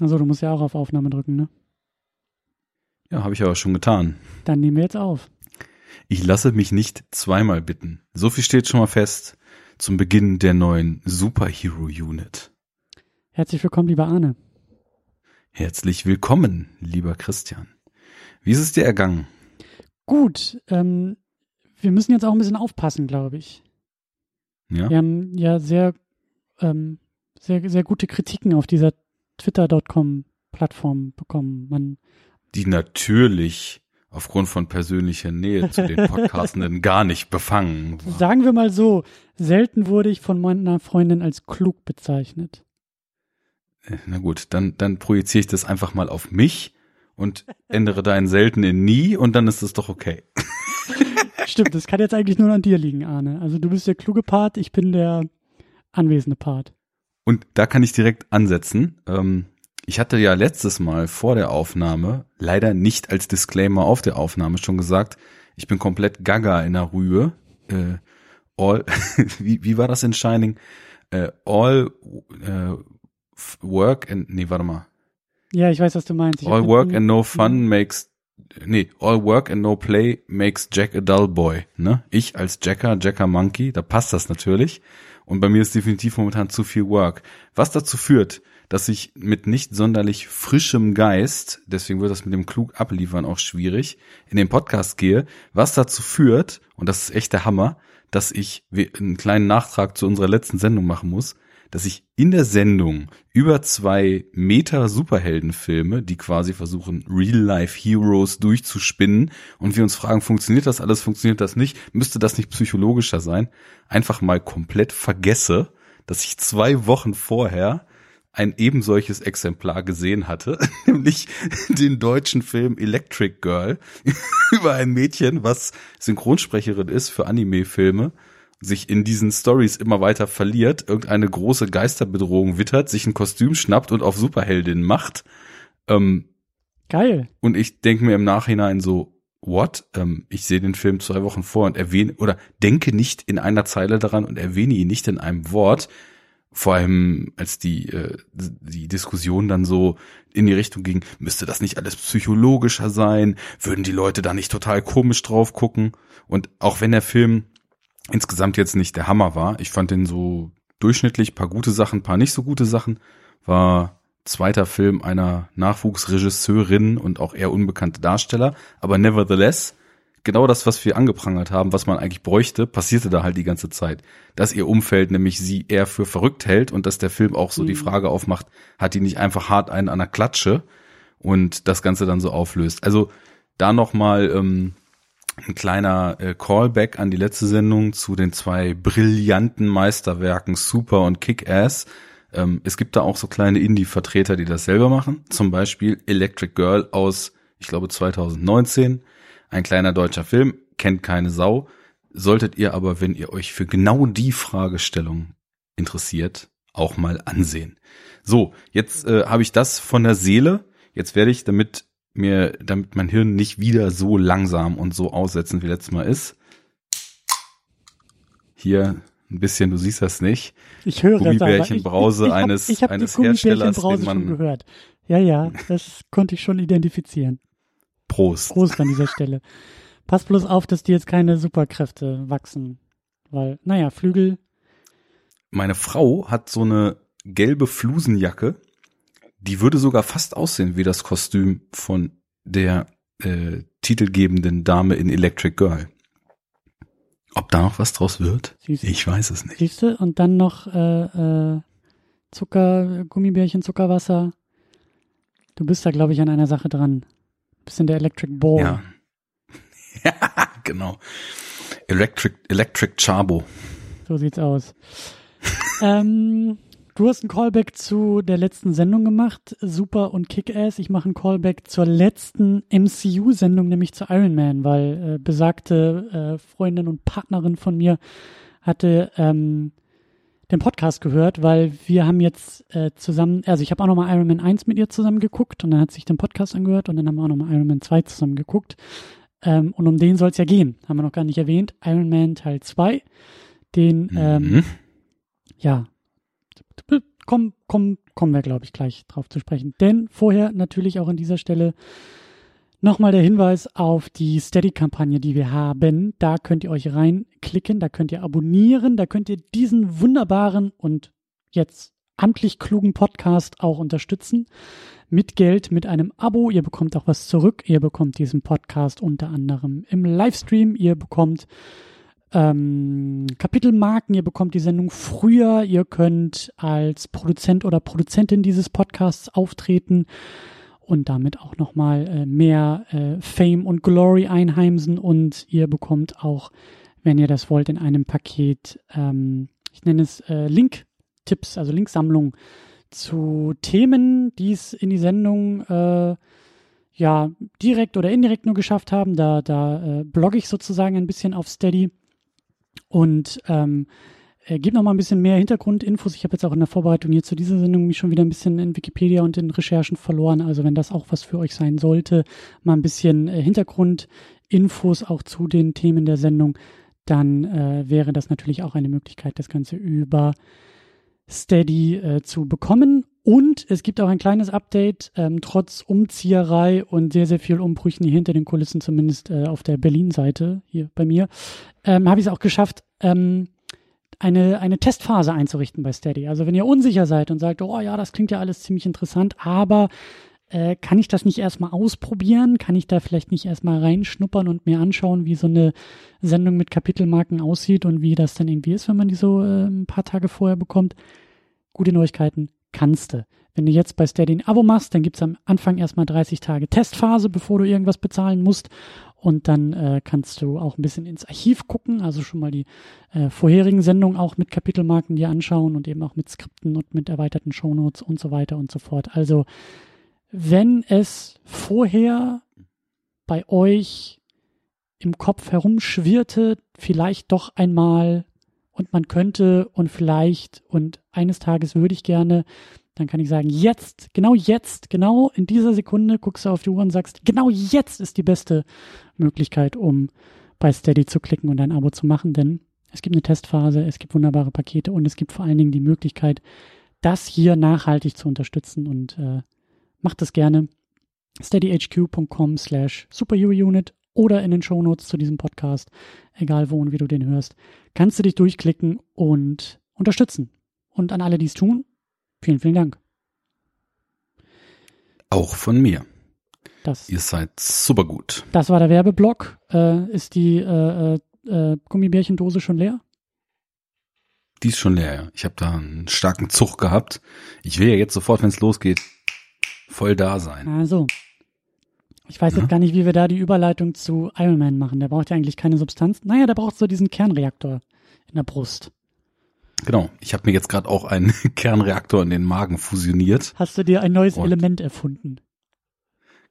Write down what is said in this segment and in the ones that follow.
Also du musst ja auch auf Aufnahme drücken, ne? Ja, habe ich aber schon getan. Dann nehmen wir jetzt auf. Ich lasse mich nicht zweimal bitten. So viel steht schon mal fest zum Beginn der neuen Superhero Unit. Herzlich willkommen, lieber Arne. Herzlich willkommen, lieber Christian. Wie ist es dir ergangen? Gut, ähm, wir müssen jetzt auch ein bisschen aufpassen, glaube ich. Ja. Wir haben ja sehr, ähm, sehr, sehr gute Kritiken auf dieser Twitter.com-Plattform bekommen. Man, Die natürlich aufgrund von persönlicher Nähe zu den Podcastenden gar nicht befangen war. sagen wir mal so, selten wurde ich von meiner Freundin als klug bezeichnet. Äh, Na gut, dann, dann projiziere ich das einfach mal auf mich und ändere deinen selten in nie und dann ist es doch okay. Stimmt, das kann jetzt eigentlich nur an dir liegen, Arne. Also du bist der kluge Part, ich bin der anwesende Part. Und da kann ich direkt ansetzen. Ähm, ich hatte ja letztes Mal vor der Aufnahme, leider nicht als Disclaimer auf der Aufnahme schon gesagt, ich bin komplett gaga in der Rühe. Äh, all, wie, wie war das in Shining? Äh, all äh, work and, nee, warte mal. Ja, ich weiß, was du meinst. Ich All work and no fun makes, nee, all work and no play makes Jack a dull boy, ne? Ich als Jacker, Jacker Monkey, da passt das natürlich. Und bei mir ist definitiv momentan zu viel Work. Was dazu führt, dass ich mit nicht sonderlich frischem Geist, deswegen wird das mit dem klug abliefern auch schwierig, in den Podcast gehe, was dazu führt, und das ist echt der Hammer, dass ich einen kleinen Nachtrag zu unserer letzten Sendung machen muss, dass ich in der Sendung über zwei Meter Superheldenfilme, die quasi versuchen, Real-Life-Heroes durchzuspinnen und wir uns fragen, funktioniert das alles, funktioniert das nicht, müsste das nicht psychologischer sein, einfach mal komplett vergesse, dass ich zwei Wochen vorher ein eben solches Exemplar gesehen hatte, nämlich den deutschen Film Electric Girl über ein Mädchen, was Synchronsprecherin ist für Anime-Filme, sich in diesen Stories immer weiter verliert, irgendeine große Geisterbedrohung wittert, sich ein Kostüm schnappt und auf Superheldin macht. Ähm, Geil. und ich denke mir im Nachhinein so, what? Ähm, ich sehe den Film zwei Wochen vor und erwähne oder denke nicht in einer Zeile daran und erwähne ihn nicht in einem Wort. Vor allem, als die, äh, die Diskussion dann so in die Richtung ging, müsste das nicht alles psychologischer sein? Würden die Leute da nicht total komisch drauf gucken? Und auch wenn der Film insgesamt jetzt nicht der Hammer war, ich fand den so durchschnittlich, paar gute Sachen, paar nicht so gute Sachen, war zweiter Film einer Nachwuchsregisseurin und auch eher unbekannte Darsteller, aber nevertheless, genau das, was wir angeprangert haben, was man eigentlich bräuchte, passierte da halt die ganze Zeit. Dass ihr Umfeld nämlich sie eher für verrückt hält und dass der Film auch so die Frage aufmacht, hat die nicht einfach hart einen an der Klatsche und das Ganze dann so auflöst. Also da nochmal ähm, ein kleiner äh, Callback an die letzte Sendung zu den zwei brillanten Meisterwerken Super und Kick-Ass. Ähm, es gibt da auch so kleine Indie-Vertreter, die das selber machen. Zum Beispiel Electric Girl aus, ich glaube, 2019. Ein kleiner deutscher Film, kennt keine Sau. Solltet ihr aber, wenn ihr euch für genau die Fragestellung interessiert, auch mal ansehen. So, jetzt äh, habe ich das von der Seele. Jetzt werde ich, damit mir, damit mein Hirn nicht wieder so langsam und so aussetzen wie letztes Mal ist, hier ein bisschen, du siehst das nicht, Ich höre. Gummibärchenbrause ich, ich, eines- ich hab, eines ich hab die Herstellers, den man- schon gehört. Ja, ja, das konnte ich schon identifizieren. Prost. Prost an dieser Stelle. Pass bloß auf, dass dir jetzt keine Superkräfte wachsen. Weil, naja, Flügel, Meine Frau hat so eine gelbe Flusenjacke, die würde sogar fast aussehen wie das Kostüm von der äh, titelgebenden Dame in Electric Girl. Ob da noch was draus wird? Siehst du. Ich weiß es nicht. siehst du? Und dann noch äh, äh, Zucker, Gummibärchen, Zuckerwasser. Du bist da, glaube ich, an einer Sache dran. Bist in der Electric Ball. Ja. ja, genau. Electric, Electric Chabo. So sieht's aus. ähm, du hast einen Callback zu der letzten Sendung gemacht, Super und Kick-Ass. Ich mache einen Callback zur letzten MCU-Sendung, nämlich zu Iron Man, weil äh, besagte äh, Freundin und Partnerin von mir hatte ähm, den Podcast gehört, weil wir haben jetzt äh, zusammen, also ich habe auch nochmal Iron Man 1 mit ihr zusammen geguckt und dann hat sich den Podcast angehört und dann haben wir auch nochmal Iron Man 2 zusammen geguckt. Ähm, und um den soll es ja gehen, haben wir noch gar nicht erwähnt. Iron Man Teil 2, den, ähm, Mhm. ja, komm, komm, kommen wir, glaube ich, gleich drauf zu sprechen. Denn vorher natürlich auch an dieser Stelle Nochmal der Hinweis auf die Steady-Kampagne, die wir haben. Da könnt ihr euch reinklicken, da könnt ihr abonnieren, da könnt ihr diesen wunderbaren und jetzt amtlich klugen Podcast auch unterstützen. Mit Geld, mit einem Abo. Ihr bekommt auch was zurück. Ihr bekommt diesen Podcast unter anderem im Livestream. Ihr bekommt ähm, Kapitelmarken. Ihr bekommt die Sendung früher. Ihr könnt als Produzent oder Produzentin dieses Podcasts auftreten und damit auch nochmal äh, mehr äh, Fame und Glory einheimsen und ihr bekommt auch, wenn ihr das wollt, in einem Paket, ähm, ich nenne es äh, Link-Tipps, also Linksammlung zu Themen, die es in die Sendung äh, ja direkt oder indirekt nur geschafft haben. Da, da äh, blogge ich sozusagen ein bisschen auf Steady und ähm, äh, gebe noch mal ein bisschen mehr Hintergrundinfos. Ich habe jetzt auch in der Vorbereitung hier zu dieser Sendung mich schon wieder ein bisschen in Wikipedia und in Recherchen verloren. Also wenn das auch was für euch sein sollte, mal ein bisschen äh, Hintergrundinfos auch zu den Themen der Sendung, dann äh, wäre das natürlich auch eine Möglichkeit, das Ganze über Steady äh, zu bekommen. Und es gibt auch ein kleines Update, ähm, trotz Umzieherei und sehr, sehr viel Umbrüchen hier hinter den Kulissen, zumindest äh, auf der Berlin-Seite hier bei mir, ähm, habe ich es auch geschafft, ähm, eine, eine Testphase einzurichten bei Steady. Also wenn ihr unsicher seid und sagt, oh ja, das klingt ja alles ziemlich interessant, aber äh, kann ich das nicht erstmal ausprobieren? Kann ich da vielleicht nicht erstmal reinschnuppern und mir anschauen, wie so eine Sendung mit Kapitelmarken aussieht und wie das dann irgendwie ist, wenn man die so äh, ein paar Tage vorher bekommt? Gute Neuigkeiten, kannst du. Wenn du jetzt bei Steady ein Abo machst, dann gibt's am Anfang erstmal 30 Tage Testphase, bevor du irgendwas bezahlen musst. Und dann äh, kannst du auch ein bisschen ins Archiv gucken, also schon mal die äh, vorherigen Sendungen auch mit Kapitelmarken dir anschauen und eben auch mit Skripten und mit erweiterten Shownotes und so weiter und so fort. Also wenn es vorher bei euch im Kopf herumschwirrte, vielleicht doch einmal und man könnte und vielleicht und eines Tages würde ich gerne dann kann ich sagen, jetzt, genau jetzt, genau in dieser Sekunde guckst du auf die Uhr und sagst, genau jetzt ist die beste Möglichkeit, um bei Steady zu klicken und ein Abo zu machen, denn es gibt eine Testphase, es gibt wunderbare Pakete und es gibt vor allen Dingen die Möglichkeit, das hier nachhaltig zu unterstützen und äh, macht das gerne. steadyhq.com slash superherounit oder in den Shownotes zu diesem Podcast, egal wo und wie du den hörst, kannst du dich durchklicken und unterstützen. Und an alle, die es tun, Vielen, vielen Dank. Auch von mir. Das, Ihr seid super gut. Das war der Werbeblock. Äh, ist die äh, äh, äh, Gummibärchendose schon leer? Die ist schon leer, ja. Ich habe da einen starken Zug gehabt. Ich will ja jetzt sofort, wenn es losgeht, voll da sein. Also. Ich weiß ja. jetzt gar nicht, wie wir da die Überleitung zu Iron Man machen. Der braucht ja eigentlich keine Substanz. Naja, der braucht so diesen Kernreaktor in der Brust. Genau, ich habe mir jetzt gerade auch einen Kernreaktor in den Magen fusioniert. Hast du dir ein neues Element erfunden?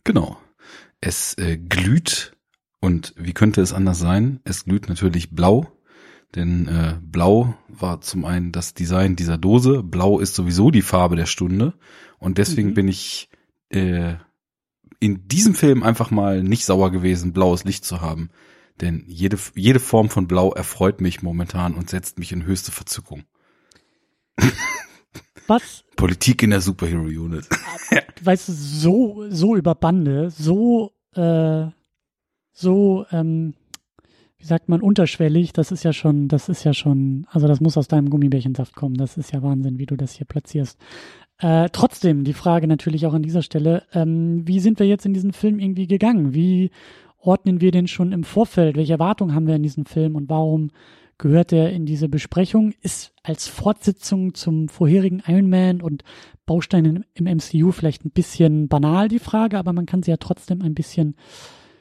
Genau. Es äh, glüht und wie könnte es anders sein? Es glüht natürlich blau, denn äh, blau war zum einen das Design dieser Dose. Blau ist sowieso die Farbe der Stunde und deswegen mhm. bin ich äh, in diesem Film einfach mal nicht sauer gewesen, blaues Licht zu haben. Denn jede, jede Form von Blau erfreut mich momentan und setzt mich in höchste Verzückung. Was? Politik in der Superhero Unit. weißt du, so, so über Bande, so, äh, so, ähm, wie sagt man, unterschwellig, das ist ja schon, das ist ja schon, also das muss aus deinem Gummibärchensaft kommen. Das ist ja Wahnsinn, wie du das hier platzierst. Äh, trotzdem, die Frage natürlich auch an dieser Stelle, ähm, wie sind wir jetzt in diesen Film irgendwie gegangen? Wie ordnen wir den schon im Vorfeld? Welche Erwartungen haben wir in diesem Film und warum gehört er in diese Besprechung? Ist als Fortsetzung zum vorherigen Iron Man und Bausteinen im MCU vielleicht ein bisschen banal die Frage, aber man kann sie ja trotzdem ein bisschen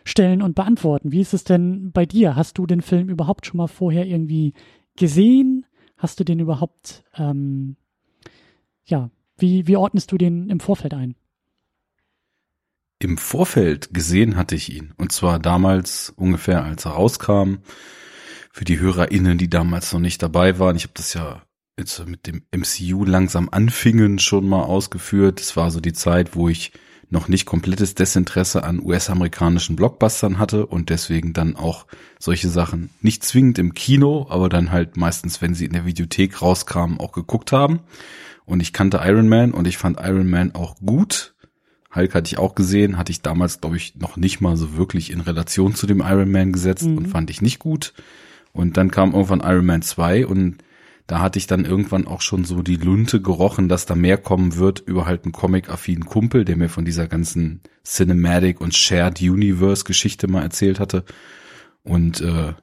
stellen und beantworten. Wie ist es denn bei dir? Hast du den Film überhaupt schon mal vorher irgendwie gesehen? Hast du den überhaupt, ähm, ja, wie, wie ordnest du den im Vorfeld ein? Im Vorfeld gesehen hatte ich ihn. Und zwar damals ungefähr, als er rauskam. Für die HörerInnen, die damals noch nicht dabei waren. Ich habe das ja jetzt mit dem MCU langsam anfingen schon mal ausgeführt. Es war so die Zeit, wo ich noch nicht komplettes Desinteresse an US-amerikanischen Blockbustern hatte und deswegen dann auch solche Sachen nicht zwingend im Kino, aber dann halt meistens, wenn sie in der Videothek rauskamen, auch geguckt haben. Und ich kannte Iron Man und ich fand Iron Man auch gut. Hulk hatte ich auch gesehen, hatte ich damals, glaube ich, noch nicht mal so wirklich in Relation zu dem Iron Man gesetzt mhm. und fand ich nicht gut. Und dann kam irgendwann Iron Man 2 und da hatte ich dann irgendwann auch schon so die Lunte gerochen, dass da mehr kommen wird über halt einen Comic-affinen Kumpel, der mir von dieser ganzen Cinematic und Shared Universe Geschichte mal erzählt hatte. Und äh,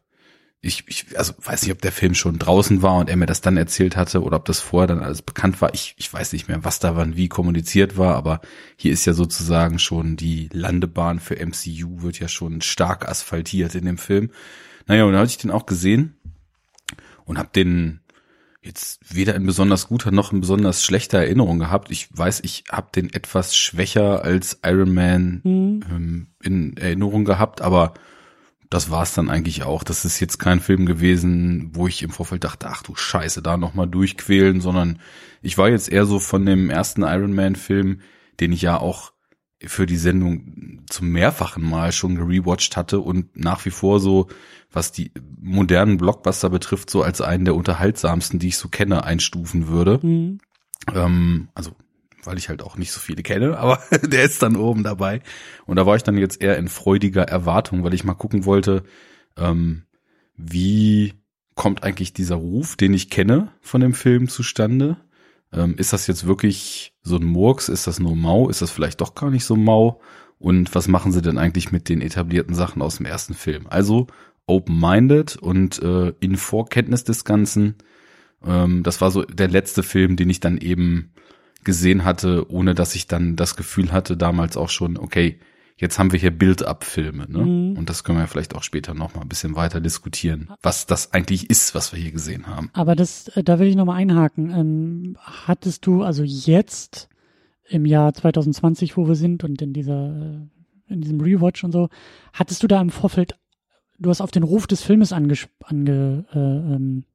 ich, ich also weiß nicht, ob der Film schon draußen war und er mir das dann erzählt hatte oder ob das vorher dann alles bekannt war. Ich, ich weiß nicht mehr, was da wann wie kommuniziert war, aber hier ist ja sozusagen schon die Landebahn für MCU wird ja schon stark asphaltiert in dem Film. Naja, und da hatte ich den auch gesehen und habe den jetzt weder in besonders guter noch in besonders schlechter Erinnerung gehabt. Ich weiß, ich habe den etwas schwächer als Iron Man mhm. ähm, in Erinnerung gehabt, aber das war's dann eigentlich auch. Das ist jetzt kein Film gewesen, wo ich im Vorfeld dachte, ach du Scheiße, da nochmal durchquälen, sondern ich war jetzt eher so von dem ersten Iron Man Film, den ich ja auch für die Sendung zum mehrfachen Mal schon gerewatcht hatte und nach wie vor so, was die modernen Blockbuster betrifft, so als einen der unterhaltsamsten, die ich so kenne, einstufen würde. Mhm. Ähm, also, weil ich halt auch nicht so viele kenne, aber der ist dann oben dabei. Und da war ich dann jetzt eher in freudiger Erwartung, weil ich mal gucken wollte, ähm, wie kommt eigentlich dieser Ruf, den ich kenne von dem Film zustande? Ähm, ist das jetzt wirklich so ein Murks? Ist das nur mau? Ist das vielleicht doch gar nicht so mau? Und was machen sie denn eigentlich mit den etablierten Sachen aus dem ersten Film? Also open-minded und äh, in Vorkenntnis des Ganzen. Ähm, das war so der letzte Film, den ich dann eben gesehen hatte, ohne dass ich dann das Gefühl hatte, damals auch schon, okay, jetzt haben wir hier Build-up-Filme, ne? Mhm. Und das können wir vielleicht auch später noch mal ein bisschen weiter diskutieren, was das eigentlich ist, was wir hier gesehen haben. Aber das, äh, da will ich noch mal einhaken. Ähm, hattest du also jetzt im Jahr 2020, wo wir sind und in dieser, äh, in diesem Rewatch und so, hattest du da im Vorfeld, du hast auf den Ruf des Filmes ange, ange äh, ähm,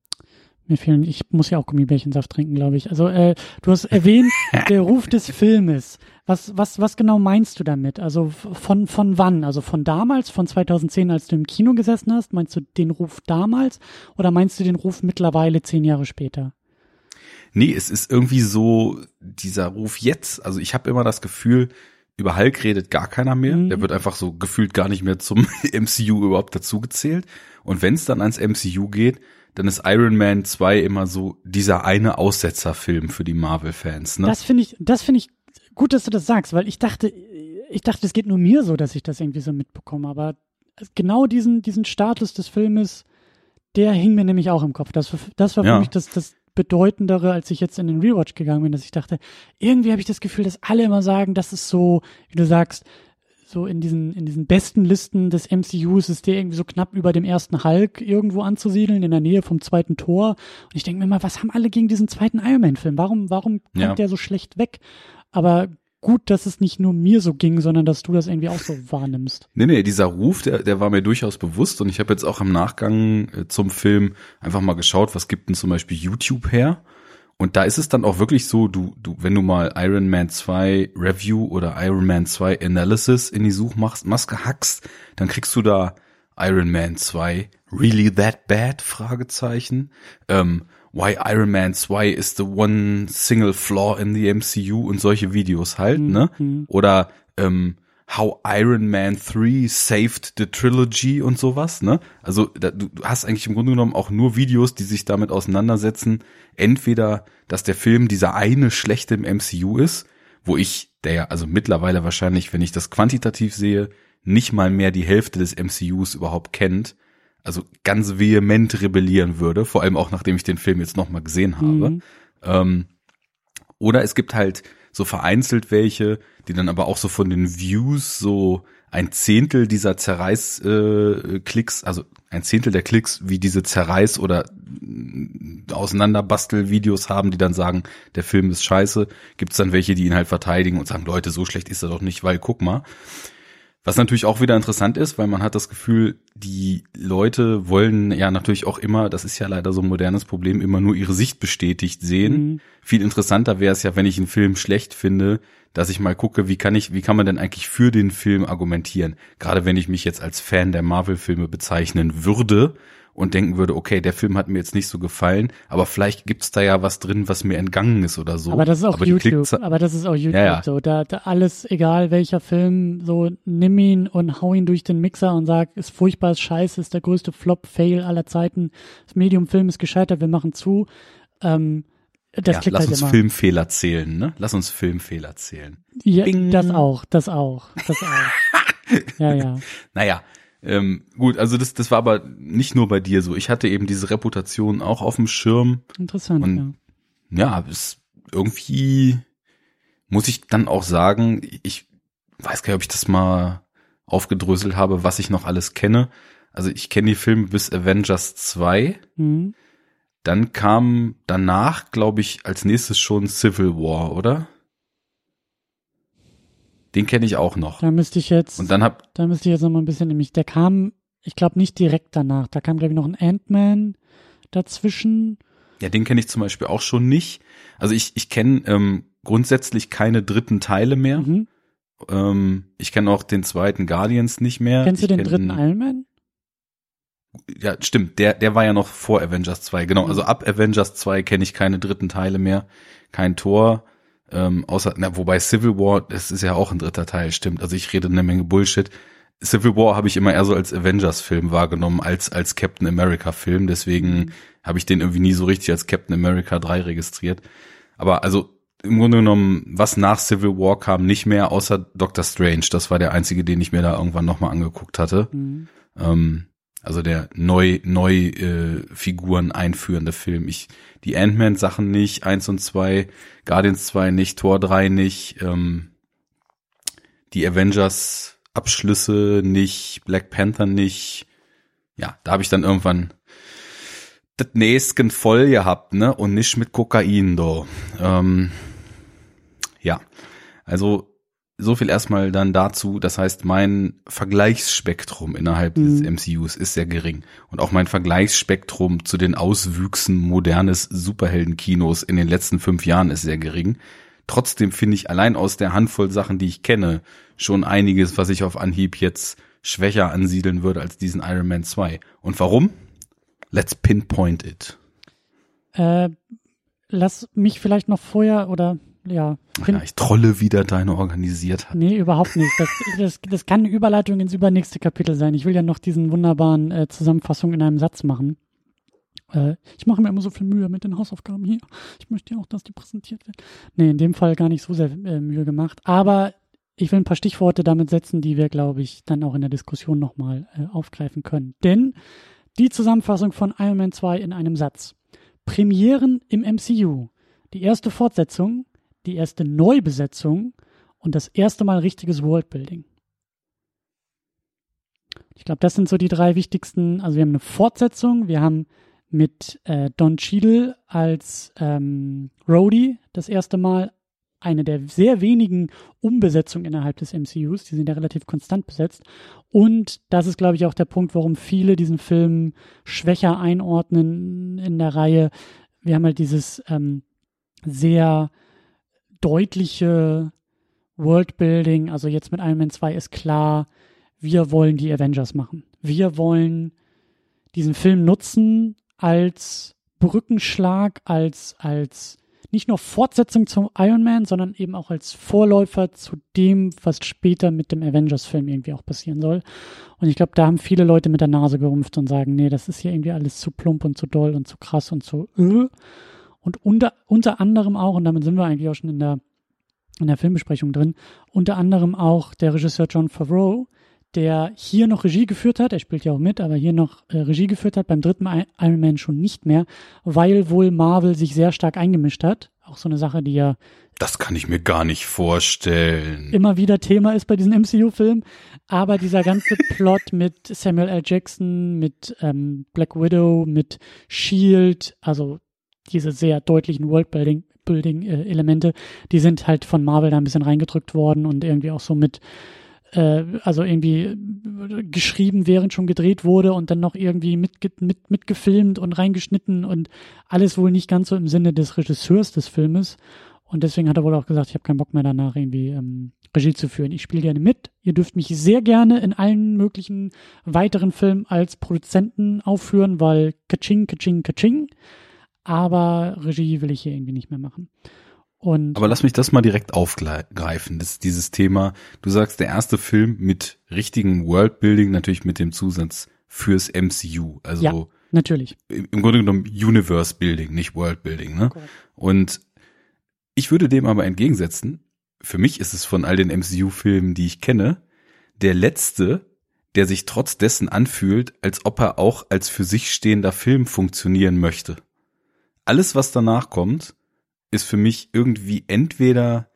mir fehlen, ich muss ja auch Gummibärchensaft trinken, glaube ich. Also äh, du hast erwähnt, der Ruf des Filmes. Was, was, was genau meinst du damit? Also von, von wann? Also von damals, von 2010, als du im Kino gesessen hast? Meinst du den Ruf damals oder meinst du den Ruf mittlerweile zehn Jahre später? Nee, es ist irgendwie so dieser Ruf jetzt. Also ich habe immer das Gefühl, über Hulk redet gar keiner mehr. Mhm. Der wird einfach so gefühlt gar nicht mehr zum MCU überhaupt dazugezählt. Und wenn es dann ans MCU geht, dann ist Iron Man 2 immer so dieser eine Aussetzerfilm für die Marvel-Fans. Ne? Das finde ich, das finde ich gut, dass du das sagst, weil ich dachte, ich dachte, es geht nur mir so, dass ich das irgendwie so mitbekomme. Aber genau diesen, diesen Status des Filmes, der hing mir nämlich auch im Kopf. Das, das war für ja. mich das, das Bedeutendere, als ich jetzt in den Rewatch gegangen bin, dass ich dachte, irgendwie habe ich das Gefühl, dass alle immer sagen, das ist so, wie du sagst, so in diesen, in diesen besten Listen des MCUs ist der irgendwie so knapp über dem ersten Hulk irgendwo anzusiedeln, in der Nähe vom zweiten Tor. Und ich denke mir mal, was haben alle gegen diesen zweiten Iron Man-Film? Warum, warum kommt ja. der so schlecht weg? Aber gut, dass es nicht nur mir so ging, sondern dass du das irgendwie auch so wahrnimmst. Nee, nee, dieser Ruf, der, der war mir durchaus bewusst und ich habe jetzt auch im Nachgang äh, zum Film einfach mal geschaut, was gibt denn zum Beispiel YouTube her? Und da ist es dann auch wirklich so, du, du, wenn du mal Iron Man 2 Review oder Iron Man 2 Analysis in die Suchmaske hackst, dann kriegst du da Iron Man 2 Really That Bad? Fragezeichen. Ähm, Why Iron Man 2 is the one single flaw in the MCU und solche Videos halt, mhm. ne? Mhm. Oder ähm, How Iron Man 3 Saved the Trilogy und sowas, ne? Also da, du hast eigentlich im Grunde genommen auch nur Videos, die sich damit auseinandersetzen. Entweder, dass der Film dieser eine schlechte im MCU ist, wo ich, der ja also mittlerweile wahrscheinlich, wenn ich das quantitativ sehe, nicht mal mehr die Hälfte des MCUs überhaupt kennt, also ganz vehement rebellieren würde, vor allem auch nachdem ich den Film jetzt nochmal gesehen habe. Mhm. Ähm, oder es gibt halt so vereinzelt welche, die dann aber auch so von den Views so ein Zehntel dieser Zerreiß-Klicks, äh, also ein Zehntel der Klicks, wie diese Zerreiß- oder äh, Auseinanderbastel-Videos haben, die dann sagen, der Film ist scheiße, gibt es dann welche, die ihn halt verteidigen und sagen, Leute, so schlecht ist er doch nicht, weil guck mal. Was natürlich auch wieder interessant ist, weil man hat das Gefühl, die Leute wollen ja natürlich auch immer, das ist ja leider so ein modernes Problem, immer nur ihre Sicht bestätigt sehen. Mhm. Viel interessanter wäre es ja, wenn ich einen Film schlecht finde, dass ich mal gucke, wie kann ich, wie kann man denn eigentlich für den Film argumentieren? Gerade wenn ich mich jetzt als Fan der Marvel-Filme bezeichnen würde und denken würde, okay, der Film hat mir jetzt nicht so gefallen, aber vielleicht gibt's da ja was drin, was mir entgangen ist oder so. Aber das ist auch aber YouTube. Aber das ist auch YouTube Ja, ja. so. Da, da alles, egal welcher Film, so nimm ihn und hau ihn durch den Mixer und sag, ist furchtbar, ist scheiße, ist der größte Flop-Fail aller Zeiten. Das Medium-Film ist gescheitert, wir machen zu. Ähm, das ja, lass halt uns immer. Filmfehler zählen, ne? Lass uns Filmfehler zählen. Ja, Bing. das auch, das auch, das auch. ja, ja. Naja, ähm, gut, also das, das war aber nicht nur bei dir so. Ich hatte eben diese Reputation auch auf dem Schirm. Interessant, Und- ja. Ja, es irgendwie muss ich dann auch sagen, ich weiß gar nicht, ob ich das mal aufgedröselt habe, was ich noch alles kenne. Also ich kenne die Filme bis Avengers 2. Mhm. Dann kam danach, glaube ich, als nächstes schon Civil War, oder? Den kenne ich auch noch. Da müsste ich jetzt, Und dann hab, da müsste ich jetzt noch mal ein bisschen, nämlich, der kam, ich glaube nicht direkt danach. Da kam, glaube ich, noch ein Ant-Man dazwischen. ja, den kenne ich zum Beispiel auch schon nicht. Also ich, ich kenne ähm, grundsätzlich keine dritten Teile mehr. Mhm. Ähm, ich kenne auch den zweiten Guardians nicht mehr. Kennst du ich den kenn- dritten Iron Man? Ja, stimmt. Der, der war ja noch vor Avengers 2. Genau. Mhm. Also ab Avengers 2 kenne ich keine dritten Teile mehr. Kein Tor. Ähm, außer, na, wobei Civil War, das ist ja auch ein dritter Teil, stimmt. Also ich rede eine Menge Bullshit. Civil War habe ich immer eher so als Avengers-Film wahrgenommen, als als Captain America-Film. Deswegen habe ich den irgendwie nie so richtig als Captain America 3 registriert. Aber also im Grunde genommen, was nach Civil War kam, nicht mehr, außer Doctor Strange. Das war der einzige, den ich mir da irgendwann nochmal angeguckt hatte. Mhm. Ähm, also der neu, neu äh, Figuren einführende Film. Ich, die Ant-Man-Sachen nicht, eins und zwei, Guardians 2 nicht, Tor 3 nicht, ähm, die Avengers-Abschlüsse nicht, Black Panther nicht. Ja, da habe ich dann irgendwann das Näschen voll gehabt, ne? Und nicht mit Kokain, do. Ähm, ja, also so viel erstmal dann dazu. Das heißt, mein Vergleichsspektrum innerhalb des Mhm. MCUs ist sehr gering. Und auch mein Vergleichsspektrum zu den Auswüchsen modernes Superheldenkinos in den letzten fünf Jahren ist sehr gering. Trotzdem finde ich allein aus der Handvoll Sachen, die ich kenne, schon einiges, was ich auf Anhieb jetzt schwächer ansiedeln würde als diesen Iron Man 2. Und warum? Let's pinpoint it. Äh, lass mich vielleicht noch vorher oder ja, Ach ja, ich trolle wieder deine organisiert. nee, überhaupt nicht. Das, das, das kann eine Überleitung ins übernächste Kapitel sein. Ich will ja noch diesen wunderbaren äh, Zusammenfassung in einem Satz machen. Äh, ich mache mir immer so viel Mühe mit den Hausaufgaben hier. Ich möchte ja auch, dass die präsentiert werden. Nee, in dem Fall gar nicht so sehr äh, Mühe gemacht. Aber ich will ein paar Stichworte damit setzen, die wir, glaube ich, dann auch in der Diskussion nochmal äh, aufgreifen können. Denn die Zusammenfassung von Iron Man 2 in einem Satz. Premieren im MCU. Die erste Fortsetzung, die erste Neubesetzung und das erste Mal richtiges Worldbuilding. Ich glaube, das sind so die drei wichtigsten. Also wir haben eine Fortsetzung, wir haben mit äh, Don Cheadle als ähm, Rhodey das erste Mal eine der sehr wenigen Umbesetzungen innerhalb des MCUs. Die sind ja relativ konstant besetzt. Und das ist, glaube ich, auch der Punkt, warum viele diesen Film schwächer einordnen in der Reihe. Wir haben halt dieses ähm, sehr deutliche Worldbuilding. Also jetzt mit Iron Man 2 ist klar, wir wollen die Avengers machen. Wir wollen diesen Film nutzen als Brückenschlag, als, als nicht nur Fortsetzung zum Iron Man, sondern eben auch als Vorläufer zu dem, was später mit dem Avengers-Film irgendwie auch passieren soll. Und ich glaube, da haben viele Leute mit der Nase gerümpft und sagen, nee, das ist hier irgendwie alles zu plump und zu doll und zu krass und zu äh. Und unter, unter anderem auch, und damit sind wir eigentlich auch schon in der, in der Filmbesprechung drin, unter anderem auch der Regisseur John Favreau, der hier noch Regie geführt hat, er spielt ja auch mit, aber hier noch äh, Regie geführt hat, beim dritten Iron Man schon nicht mehr, weil wohl Marvel sich sehr stark eingemischt hat. Auch so eine Sache, die ja Das kann ich mir gar nicht vorstellen. immer wieder Thema ist bei diesen MCU-Filmen. Aber dieser ganze Plot mit Samuel L. Jackson, mit ähm, Black Widow, mit Shield, also diese sehr deutlichen Worldbuilding Building, äh, die sind halt von Marvel da ein bisschen reingedrückt worden und irgendwie auch so mit äh, also irgendwie äh, geschrieben, während schon gedreht wurde und dann noch irgendwie mitge mit, mitgefilmt und reingeschnitten und alles wohl nicht ganz so im Sinne des Regisseurs des Filmes. Und deswegen hat er wohl auch gesagt, ich habe keinen Bock mehr danach irgendwie ähm, Regie zu führen. Ich spiele gerne mit. Ihr dürft mich sehr gerne in allen möglichen weiteren Filmen als Produzenten aufführen, weil Kaching, Kaching, Kaching. Aber Regie will ich hier irgendwie nicht mehr machen. Und Aber lass mich das mal direkt aufgreifen. Das ist dieses Thema. Du sagst, der erste Film mit richtigem Worldbuilding, natürlich mit dem Zusatz fürs MCU. Also ja, natürlich. Im Grunde genommen Universe Building, nicht World Building. Ne? Und ich würde dem aber entgegensetzen, für mich ist es von all den MCU-Filmen, die ich kenne, der letzte, der sich trotz dessen anfühlt, als ob er auch als für sich stehender Film funktionieren möchte. Alles, was danach kommt, ist für mich irgendwie entweder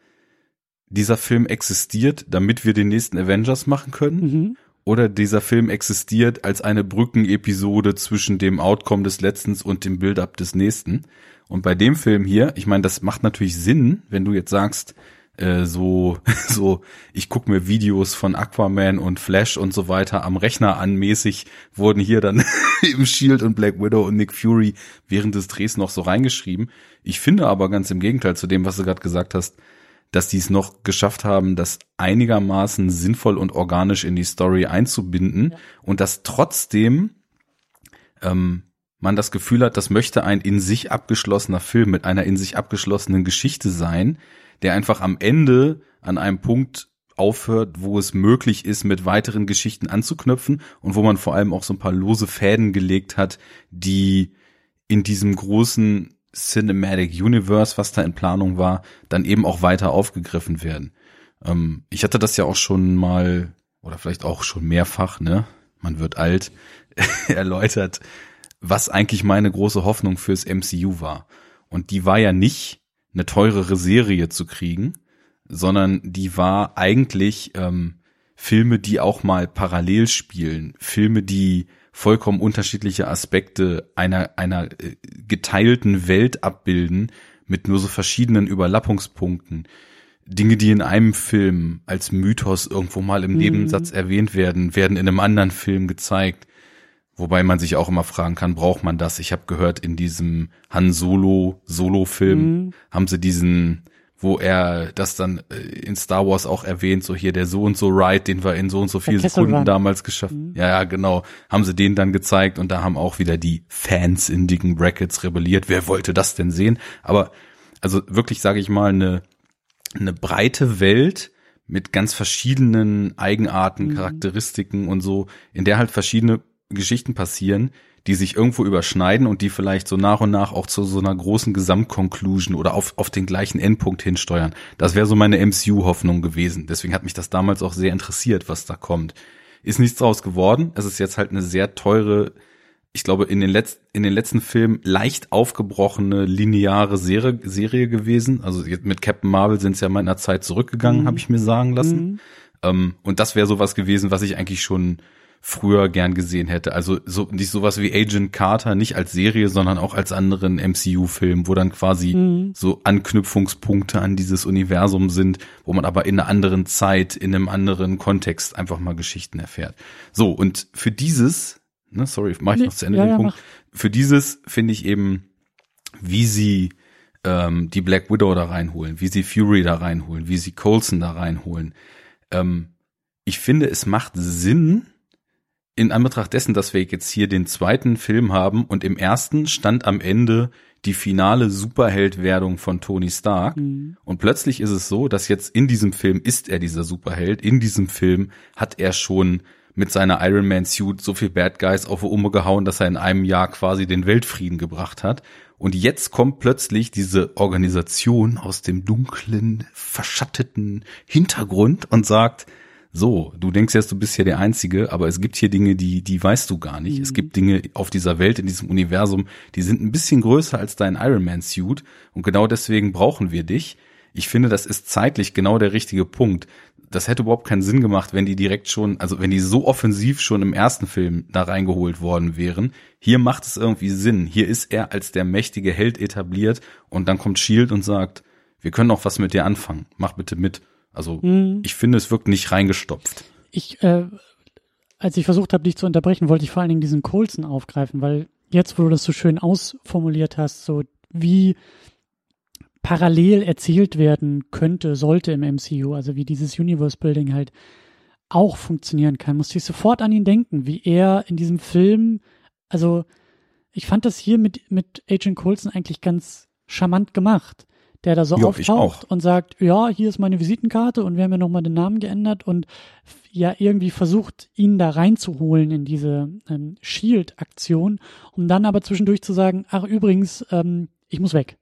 dieser Film existiert, damit wir den nächsten Avengers machen können, mhm. oder dieser Film existiert als eine Brückenepisode zwischen dem Outcome des letzten und dem Build-up des nächsten. Und bei dem Film hier, ich meine, das macht natürlich Sinn, wenn du jetzt sagst, äh, so, so, ich gucke mir Videos von Aquaman und Flash und so weiter am Rechner an, mäßig wurden hier dann im Shield und Black Widow und Nick Fury während des Drehs noch so reingeschrieben. Ich finde aber ganz im Gegenteil zu dem, was du gerade gesagt hast, dass die es noch geschafft haben, das einigermaßen sinnvoll und organisch in die Story einzubinden ja. und dass trotzdem ähm, man das Gefühl hat, das möchte ein in sich abgeschlossener Film mit einer in sich abgeschlossenen Geschichte sein, der einfach am Ende an einem Punkt aufhört, wo es möglich ist, mit weiteren Geschichten anzuknüpfen und wo man vor allem auch so ein paar lose Fäden gelegt hat, die in diesem großen Cinematic Universe, was da in Planung war, dann eben auch weiter aufgegriffen werden. Ähm, ich hatte das ja auch schon mal, oder vielleicht auch schon mehrfach, ne? Man wird alt, erläutert, was eigentlich meine große Hoffnung fürs MCU war. Und die war ja nicht, eine teurere Serie zu kriegen, sondern die war eigentlich ähm, Filme, die auch mal parallel spielen, Filme, die vollkommen unterschiedliche Aspekte einer einer äh, geteilten Welt abbilden mit nur so verschiedenen Überlappungspunkten. Dinge, die in einem Film als Mythos irgendwo mal im mhm. Nebensatz erwähnt werden, werden in einem anderen Film gezeigt. Wobei man sich auch immer fragen kann, braucht man das? Ich habe gehört, in diesem Han Solo Solo-Film mhm. haben sie diesen, wo er das dann äh, in Star Wars auch erwähnt, so hier der so und so Ride, den wir in so und so vielen Sekunden Run. damals geschafft. Mhm. Ja, ja, genau. Haben sie den dann gezeigt und da haben auch wieder die Fans in dicken Brackets rebelliert. Wer wollte das denn sehen? Aber also wirklich, sage ich mal, eine eine breite Welt mit ganz verschiedenen Eigenarten, mhm. Charakteristiken und so, in der halt verschiedene Geschichten passieren, die sich irgendwo überschneiden und die vielleicht so nach und nach auch zu so einer großen Gesamtconclusion oder auf, auf den gleichen Endpunkt hinsteuern. Das wäre so meine MCU-Hoffnung gewesen. Deswegen hat mich das damals auch sehr interessiert, was da kommt. Ist nichts draus geworden. Es ist jetzt halt eine sehr teure, ich glaube, in den, Letz-, in den letzten Filmen leicht aufgebrochene, lineare Serie, Serie gewesen. Also mit Captain Marvel sind es ja mal in einer Zeit zurückgegangen, mhm. habe ich mir sagen lassen. Mhm. Um, und das wäre sowas gewesen, was ich eigentlich schon früher gern gesehen hätte. Also so nicht sowas wie Agent Carter, nicht als Serie, sondern auch als anderen MCU-Film, wo dann quasi mhm. so Anknüpfungspunkte an dieses Universum sind, wo man aber in einer anderen Zeit, in einem anderen Kontext einfach mal Geschichten erfährt. So, und für dieses, ne, sorry, mach ich nee, noch zu Ende ja, den ja, Punkt. Mach. Für dieses finde ich eben, wie sie ähm, die Black Widow da reinholen, wie sie Fury da reinholen, wie sie Colson da reinholen. Ähm, ich finde, es macht Sinn, in Anbetracht dessen, dass wir jetzt hier den zweiten Film haben und im ersten stand am Ende die finale Superheldwerdung von Tony Stark mhm. und plötzlich ist es so, dass jetzt in diesem Film ist er dieser Superheld, in diesem Film hat er schon mit seiner Iron Man Suit so viel Bad Guys auf Umme gehauen, dass er in einem Jahr quasi den Weltfrieden gebracht hat. Und jetzt kommt plötzlich diese Organisation aus dem dunklen, verschatteten Hintergrund und sagt, so, du denkst jetzt, du bist hier der Einzige, aber es gibt hier Dinge, die, die weißt du gar nicht. Mhm. Es gibt Dinge auf dieser Welt, in diesem Universum, die sind ein bisschen größer als dein Iron Man Suit und genau deswegen brauchen wir dich. Ich finde, das ist zeitlich genau der richtige Punkt. Das hätte überhaupt keinen Sinn gemacht, wenn die direkt schon, also wenn die so offensiv schon im ersten Film da reingeholt worden wären. Hier macht es irgendwie Sinn. Hier ist er als der mächtige Held etabliert und dann kommt Shield und sagt, wir können auch was mit dir anfangen. Mach bitte mit. Also mhm. ich finde, es wirkt nicht reingestopft. Ich, äh, als ich versucht habe, dich zu unterbrechen, wollte ich vor allen Dingen diesen Colson aufgreifen, weil jetzt, wo du das so schön ausformuliert hast, so wie parallel erzählt werden könnte, sollte im MCU, also wie dieses Universe Building halt auch funktionieren kann, musste ich sofort an ihn denken, wie er in diesem Film, also ich fand das hier mit, mit Agent Coulson eigentlich ganz charmant gemacht, der da so jo, auftaucht und sagt, ja, hier ist meine Visitenkarte und wir haben ja nochmal den Namen geändert und ja irgendwie versucht, ihn da reinzuholen in diese ähm, Shield-Aktion, um dann aber zwischendurch zu sagen, ach übrigens, ähm, ich muss weg.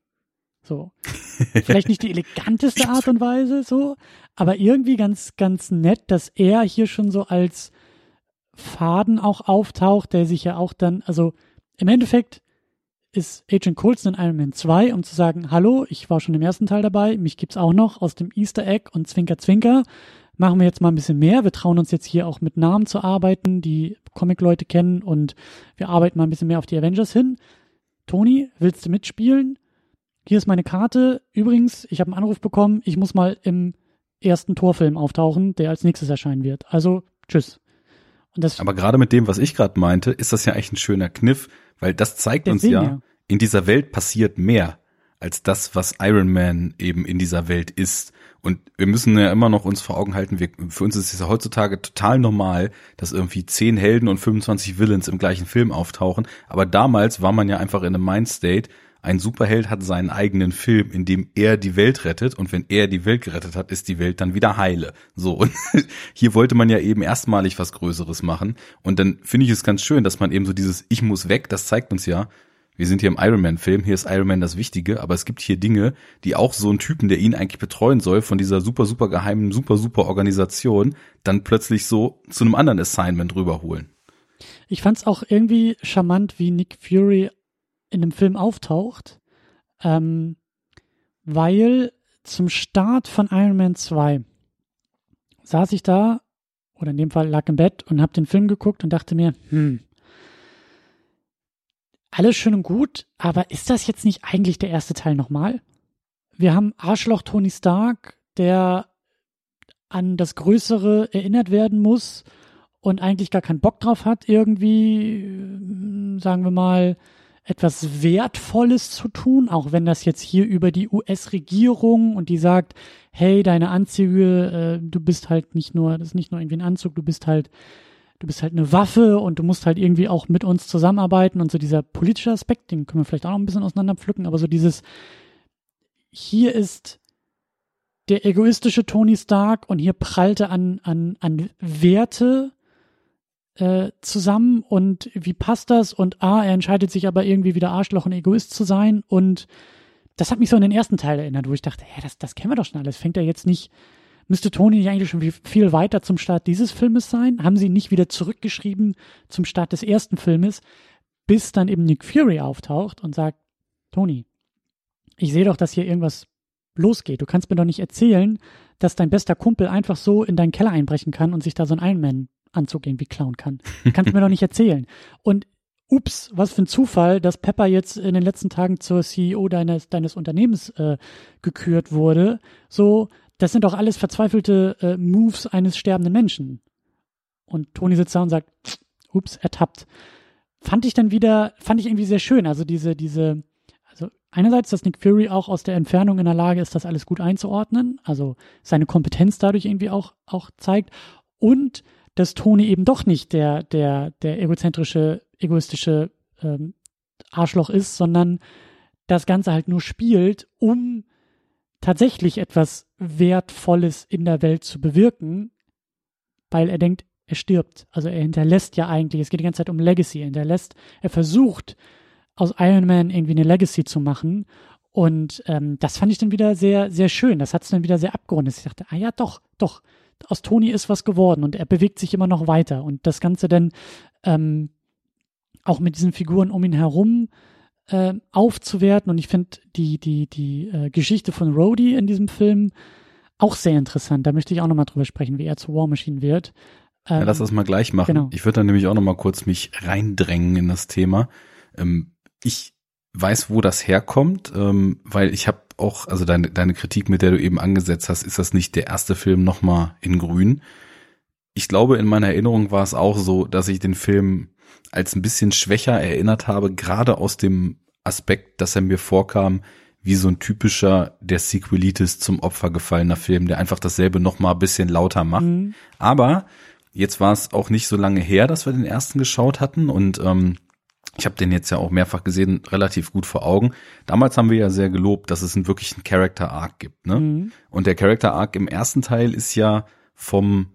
So. Vielleicht nicht die eleganteste Art und Weise, so, aber irgendwie ganz, ganz nett, dass er hier schon so als Faden auch auftaucht, der sich ja auch dann, also im Endeffekt ist Agent Coulson in Iron Man 2, um zu sagen, hallo, ich war schon im ersten Teil dabei, mich gibt's auch noch aus dem Easter Egg und Zwinker Zwinker. Machen wir jetzt mal ein bisschen mehr. Wir trauen uns jetzt hier auch mit Namen zu arbeiten, die Comic-Leute kennen und wir arbeiten mal ein bisschen mehr auf die Avengers hin. Tony, willst du mitspielen? Hier ist meine Karte. Übrigens, ich habe einen Anruf bekommen, ich muss mal im ersten Torfilm auftauchen, der als nächstes erscheinen wird. Also, tschüss. Aber gerade mit dem, was ich gerade meinte, ist das ja echt ein schöner Kniff, weil das zeigt uns ja, ja, in dieser Welt passiert mehr als das, was Iron Man eben in dieser Welt ist. Und wir müssen ja immer noch uns vor Augen halten, wir, für uns ist es ja heutzutage total normal, dass irgendwie 10 Helden und 25 Villains im gleichen Film auftauchen. Aber damals war man ja einfach in einem Mindstate, ein Superheld hat seinen eigenen Film, in dem er die Welt rettet und wenn er die Welt gerettet hat, ist die Welt dann wieder heile. So und hier wollte man ja eben erstmalig was Größeres machen und dann finde ich es ganz schön, dass man eben so dieses Ich muss weg, das zeigt uns ja, wir sind hier im Iron Man Film, hier ist Iron Man das Wichtige, aber es gibt hier Dinge, die auch so ein Typen, der ihn eigentlich betreuen soll, von dieser super, super geheimen, super, super Organisation, dann plötzlich so zu einem anderen Assignment rüberholen. Ich fand's auch irgendwie charmant, wie Nick Fury in dem Film auftaucht, ähm, weil zum Start von Iron Man 2 saß ich da, oder in dem Fall lag im Bett und habe den Film geguckt und dachte mir, hm, alles schön und gut, aber ist das jetzt nicht eigentlich der erste Teil nochmal? Wir haben Arschloch Tony Stark, der an das Größere erinnert werden muss und eigentlich gar keinen Bock drauf hat, irgendwie, sagen wir mal, etwas Wertvolles zu tun, auch wenn das jetzt hier über die US-Regierung und die sagt, hey, deine Anzüge, äh, du bist halt nicht nur, das ist nicht nur irgendwie ein Anzug, du bist halt, du bist halt eine Waffe und du musst halt irgendwie auch mit uns zusammenarbeiten und so dieser politische Aspekt, den können wir vielleicht auch noch ein bisschen auseinanderpflücken, aber so dieses, hier ist der egoistische Tony Stark und hier prallte an, an, an Werte äh, zusammen und wie passt das? Und ah, er entscheidet sich aber irgendwie wieder Arschloch und Egoist zu sein. Und das hat mich so an den ersten Teil erinnert, wo ich dachte, hä, das, das kennen wir doch schon alles. Fängt er jetzt nicht, müsste Tony nicht eigentlich schon viel weiter zum Start dieses Filmes sein? Haben sie nicht wieder zurückgeschrieben zum Start des ersten Filmes, bis dann eben Nick Fury auftaucht und sagt, Tony, ich sehe doch, dass hier irgendwas losgeht. Du kannst mir doch nicht erzählen, dass dein bester Kumpel einfach so in deinen Keller einbrechen kann und sich da so ein Iron Man Anzug irgendwie klauen kann. Kannst du mir doch nicht erzählen. Und ups, was für ein Zufall, dass Pepper jetzt in den letzten Tagen zur CEO deines, deines Unternehmens äh, gekürt wurde. So, das sind doch alles verzweifelte äh, Moves eines sterbenden Menschen. Und Tony sitzt da und sagt, ups, ertappt. Fand ich dann wieder, fand ich irgendwie sehr schön. Also diese, diese, also einerseits, dass Nick Fury auch aus der Entfernung in der Lage ist, das alles gut einzuordnen, also seine Kompetenz dadurch irgendwie auch, auch zeigt. Und dass Tony eben doch nicht der, der, der egozentrische, egoistische ähm, Arschloch ist, sondern das Ganze halt nur spielt, um tatsächlich etwas Wertvolles in der Welt zu bewirken, weil er denkt, er stirbt. Also er hinterlässt ja eigentlich, es geht die ganze Zeit um Legacy, er hinterlässt, er versucht aus Iron Man irgendwie eine Legacy zu machen und ähm, das fand ich dann wieder sehr, sehr schön. Das hat es dann wieder sehr abgerundet. Ich dachte, ah ja, doch, doch, aus Toni ist was geworden und er bewegt sich immer noch weiter. Und das Ganze dann ähm, auch mit diesen Figuren um ihn herum äh, aufzuwerten. Und ich finde die, die, die äh, Geschichte von Rhodey in diesem Film auch sehr interessant. Da möchte ich auch nochmal drüber sprechen, wie er zu War Machine wird. Ähm, ja, lass das mal gleich machen. Genau. Ich würde dann nämlich auch nochmal kurz mich reindrängen in das Thema. Ähm, ich weiß, wo das herkommt, ähm, weil ich habe auch, also deine, deine Kritik, mit der du eben angesetzt hast, ist das nicht der erste Film nochmal in Grün. Ich glaube, in meiner Erinnerung war es auch so, dass ich den Film als ein bisschen schwächer erinnert habe, gerade aus dem Aspekt, dass er mir vorkam wie so ein typischer der Sequelitis zum Opfer gefallener Film, der einfach dasselbe noch mal ein bisschen lauter macht. Mhm. Aber jetzt war es auch nicht so lange her, dass wir den ersten geschaut hatten und ähm, ich habe den jetzt ja auch mehrfach gesehen, relativ gut vor Augen. Damals haben wir ja sehr gelobt, dass es einen wirklichen Character Arc gibt. Ne? Mhm. Und der Character Arc im ersten Teil ist ja vom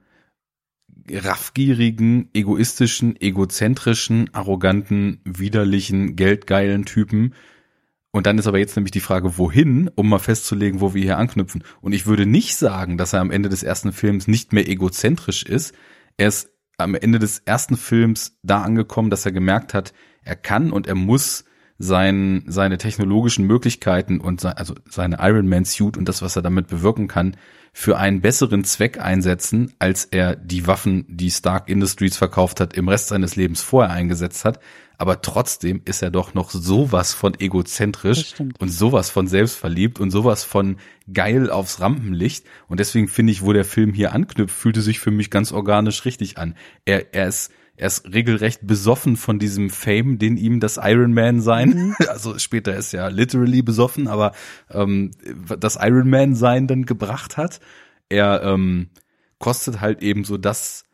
raffgierigen, egoistischen, egozentrischen, arroganten, widerlichen, geldgeilen Typen. Und dann ist aber jetzt nämlich die Frage, wohin, um mal festzulegen, wo wir hier anknüpfen. Und ich würde nicht sagen, dass er am Ende des ersten Films nicht mehr egozentrisch ist. Er ist am Ende des ersten Films da angekommen, dass er gemerkt hat, er kann und er muss sein, seine technologischen Möglichkeiten und sein, also seine Iron Man Suit und das, was er damit bewirken kann, für einen besseren Zweck einsetzen, als er die Waffen, die Stark Industries verkauft hat, im Rest seines Lebens vorher eingesetzt hat. Aber trotzdem ist er doch noch sowas von egozentrisch und sowas von selbstverliebt und sowas von geil aufs Rampenlicht. Und deswegen finde ich, wo der Film hier anknüpft, fühlte sich für mich ganz organisch richtig an. Er, er ist, er ist regelrecht besoffen von diesem Fame, den ihm das Iron Man sein, mhm. also später ist er literally besoffen, aber ähm, das Iron Man sein dann gebracht hat. Er ähm, kostet halt eben so das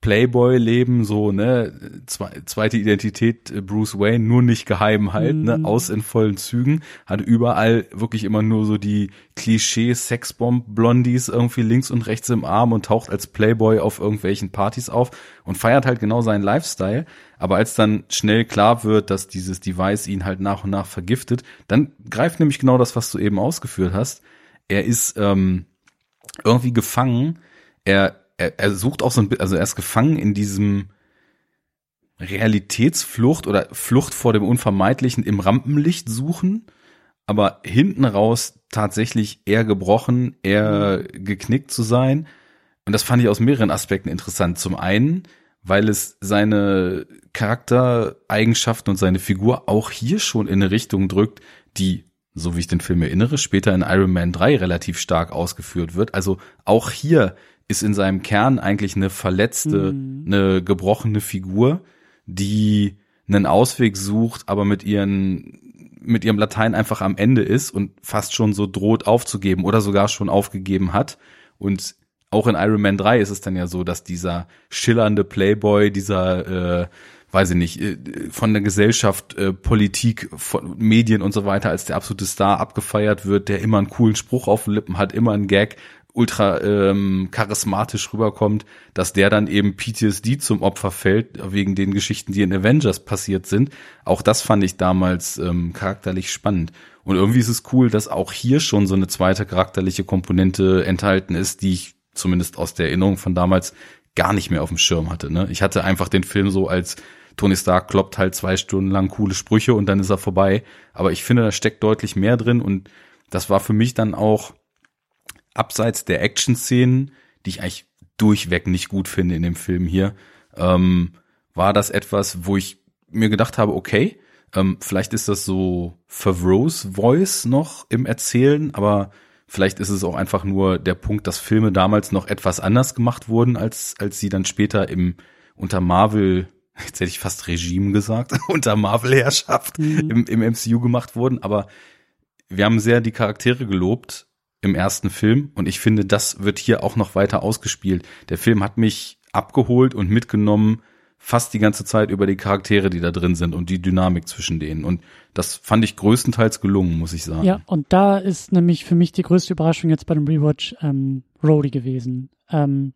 Playboy-Leben, so, ne, zweite Identität äh, Bruce Wayne, nur nicht geheim halt, ne, mhm. ne, aus in vollen Zügen, hat überall wirklich immer nur so die Klischee-Sexbomb-Blondies irgendwie links und rechts im Arm und taucht als Playboy auf irgendwelchen Partys auf und feiert halt genau seinen Lifestyle. Aber als dann schnell klar wird, dass dieses Device ihn halt nach und nach vergiftet, dann greift nämlich genau das, was du eben ausgeführt hast. Er ist ähm, irgendwie gefangen. Er er, er sucht auch so ein bisschen, also er ist gefangen in diesem Realitätsflucht oder Flucht vor dem Unvermeidlichen im Rampenlicht suchen, aber hinten raus tatsächlich eher gebrochen, eher geknickt zu sein. Und das fand ich aus mehreren Aspekten interessant. Zum einen, weil es seine Charaktereigenschaften und seine Figur auch hier schon in eine Richtung drückt, die, so wie ich den Film erinnere, später in Iron Man 3 relativ stark ausgeführt wird. Also auch hier ist in seinem Kern eigentlich eine verletzte, mhm. eine gebrochene Figur, die einen Ausweg sucht, aber mit ihren mit ihrem Latein einfach am Ende ist und fast schon so droht aufzugeben oder sogar schon aufgegeben hat. Und auch in Iron Man 3 ist es dann ja so, dass dieser schillernde Playboy, dieser, äh, weiß ich nicht, äh, von der Gesellschaft, äh, Politik, von Medien und so weiter als der absolute Star abgefeiert wird, der immer einen coolen Spruch auf den Lippen hat, immer einen Gag, ultra ähm, charismatisch rüberkommt, dass der dann eben PTSD zum Opfer fällt, wegen den Geschichten, die in Avengers passiert sind. Auch das fand ich damals ähm, charakterlich spannend. Und irgendwie ist es cool, dass auch hier schon so eine zweite charakterliche Komponente enthalten ist, die ich zumindest aus der Erinnerung von damals gar nicht mehr auf dem Schirm hatte. Ne? Ich hatte einfach den Film so als Tony Stark kloppt halt zwei Stunden lang coole Sprüche und dann ist er vorbei. Aber ich finde, da steckt deutlich mehr drin und das war für mich dann auch abseits der Action-Szenen, die ich eigentlich durchweg nicht gut finde in dem Film hier, ähm, war das etwas, wo ich mir gedacht habe, okay, ähm, vielleicht ist das so Favreau's Voice noch im Erzählen, aber vielleicht ist es auch einfach nur der Punkt, dass Filme damals noch etwas anders gemacht wurden, als, als sie dann später im, unter Marvel, jetzt hätte ich fast Regime gesagt, unter Marvel-Herrschaft mhm. im, im MCU gemacht wurden, aber wir haben sehr die Charaktere gelobt im ersten Film und ich finde, das wird hier auch noch weiter ausgespielt. Der Film hat mich abgeholt und mitgenommen fast die ganze Zeit über die Charaktere, die da drin sind und die Dynamik zwischen denen. Und das fand ich größtenteils gelungen, muss ich sagen. Ja, und da ist nämlich für mich die größte Überraschung jetzt bei dem Rewatch ähm, Rhodey gewesen. Ähm,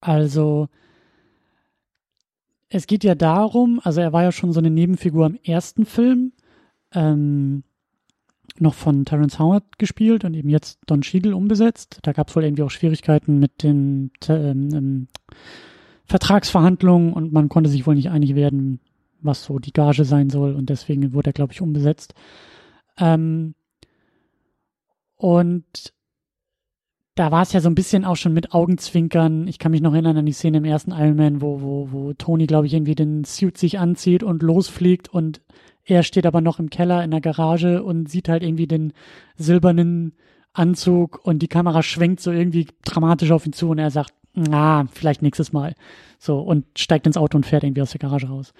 also es geht ja darum, also er war ja schon so eine Nebenfigur im ersten Film. Ähm, noch von Terence Howard gespielt und eben jetzt Don Cheadle umbesetzt. Da gab es wohl irgendwie auch Schwierigkeiten mit den ähm, ähm, Vertragsverhandlungen und man konnte sich wohl nicht einig werden, was so die Gage sein soll und deswegen wurde er, glaube ich, umbesetzt. Ähm, und da war es ja so ein bisschen auch schon mit Augenzwinkern. Ich kann mich noch erinnern an die Szene im ersten Iron Man, wo, wo, wo Tony, glaube ich, irgendwie den Suit sich anzieht und losfliegt und er steht aber noch im Keller in der Garage und sieht halt irgendwie den silbernen Anzug und die Kamera schwenkt so irgendwie dramatisch auf ihn zu und er sagt, na, vielleicht nächstes Mal. So, und steigt ins Auto und fährt irgendwie aus der Garage raus.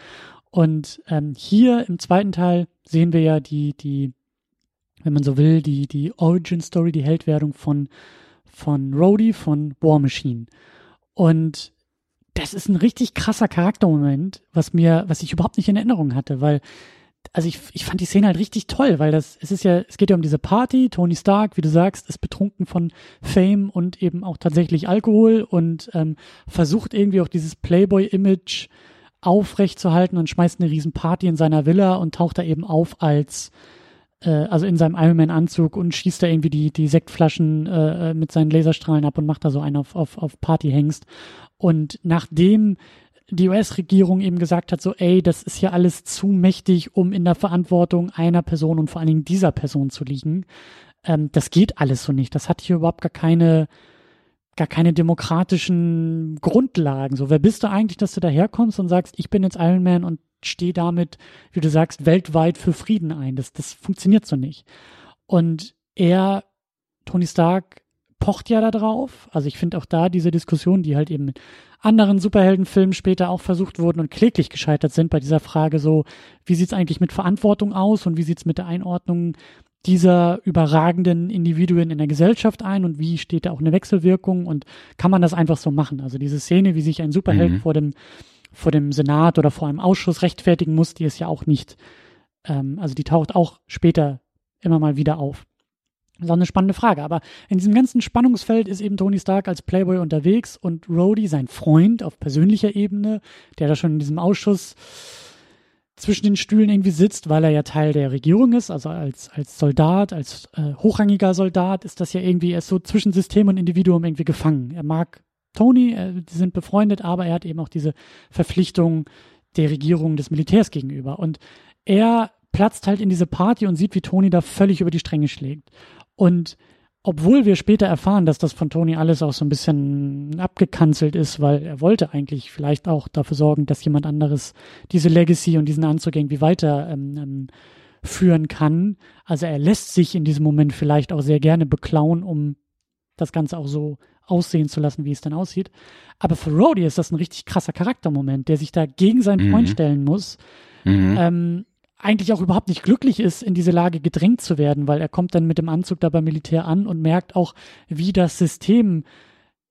Und ähm, hier im zweiten Teil sehen wir ja die, die wenn man so will, die, die Origin Story, die Heldwerdung von, von Rhodey, von War Machine. Und das ist ein richtig krasser Charaktermoment, was mir, was ich überhaupt nicht in Erinnerung hatte, weil also ich, ich fand die Szene halt richtig toll, weil das, es ist ja, es geht ja um diese Party. Tony Stark, wie du sagst, ist betrunken von Fame und eben auch tatsächlich Alkohol und ähm, versucht irgendwie auch dieses Playboy-Image aufrechtzuerhalten und schmeißt eine riesen Party in seiner Villa und taucht da eben auf als äh, also in seinem Iron Man Anzug und schießt da irgendwie die die Sektflaschen äh, mit seinen Laserstrahlen ab und macht da so einen auf auf auf Partyhengst und nachdem die US-Regierung eben gesagt hat, so, ey, das ist ja alles zu mächtig, um in der Verantwortung einer Person und vor allen Dingen dieser Person zu liegen. Ähm, das geht alles so nicht. Das hat hier überhaupt gar keine, gar keine demokratischen Grundlagen. So, wer bist du eigentlich, dass du daherkommst und sagst, ich bin jetzt Iron Man und stehe damit, wie du sagst, weltweit für Frieden ein. Das, das funktioniert so nicht. Und er, Tony Stark, pocht ja da drauf. Also ich finde auch da diese Diskussion, die halt eben mit anderen Superheldenfilmen später auch versucht wurden und kläglich gescheitert sind bei dieser Frage so, wie sieht's eigentlich mit Verantwortung aus und wie sieht's mit der Einordnung dieser überragenden Individuen in der Gesellschaft ein und wie steht da auch eine Wechselwirkung und kann man das einfach so machen? Also diese Szene, wie sich ein Superheld mhm. vor dem vor dem Senat oder vor einem Ausschuss rechtfertigen muss, die ist ja auch nicht, ähm, also die taucht auch später immer mal wieder auf. Das ist auch eine spannende Frage. Aber in diesem ganzen Spannungsfeld ist eben Tony Stark als Playboy unterwegs und Rhodey, sein Freund auf persönlicher Ebene, der da schon in diesem Ausschuss zwischen den Stühlen irgendwie sitzt, weil er ja Teil der Regierung ist, also als, als Soldat, als äh, hochrangiger Soldat, ist das ja irgendwie, er ist so zwischen System und Individuum irgendwie gefangen. Er mag Tony, äh, die sind befreundet, aber er hat eben auch diese Verpflichtung der Regierung des Militärs gegenüber. Und er platzt halt in diese Party und sieht, wie Tony da völlig über die Stränge schlägt. Und obwohl wir später erfahren, dass das von Tony alles auch so ein bisschen abgekanzelt ist, weil er wollte eigentlich vielleicht auch dafür sorgen, dass jemand anderes diese Legacy und diesen Anzug irgendwie weiter ähm, ähm, führen kann. Also er lässt sich in diesem Moment vielleicht auch sehr gerne beklauen, um das Ganze auch so aussehen zu lassen, wie es dann aussieht. Aber für Rhodey ist das ein richtig krasser Charaktermoment, der sich da gegen seinen Freund mhm. stellen muss. Mhm. Ähm, eigentlich auch überhaupt nicht glücklich ist, in diese Lage gedrängt zu werden, weil er kommt dann mit dem Anzug da beim Militär an und merkt auch, wie das System,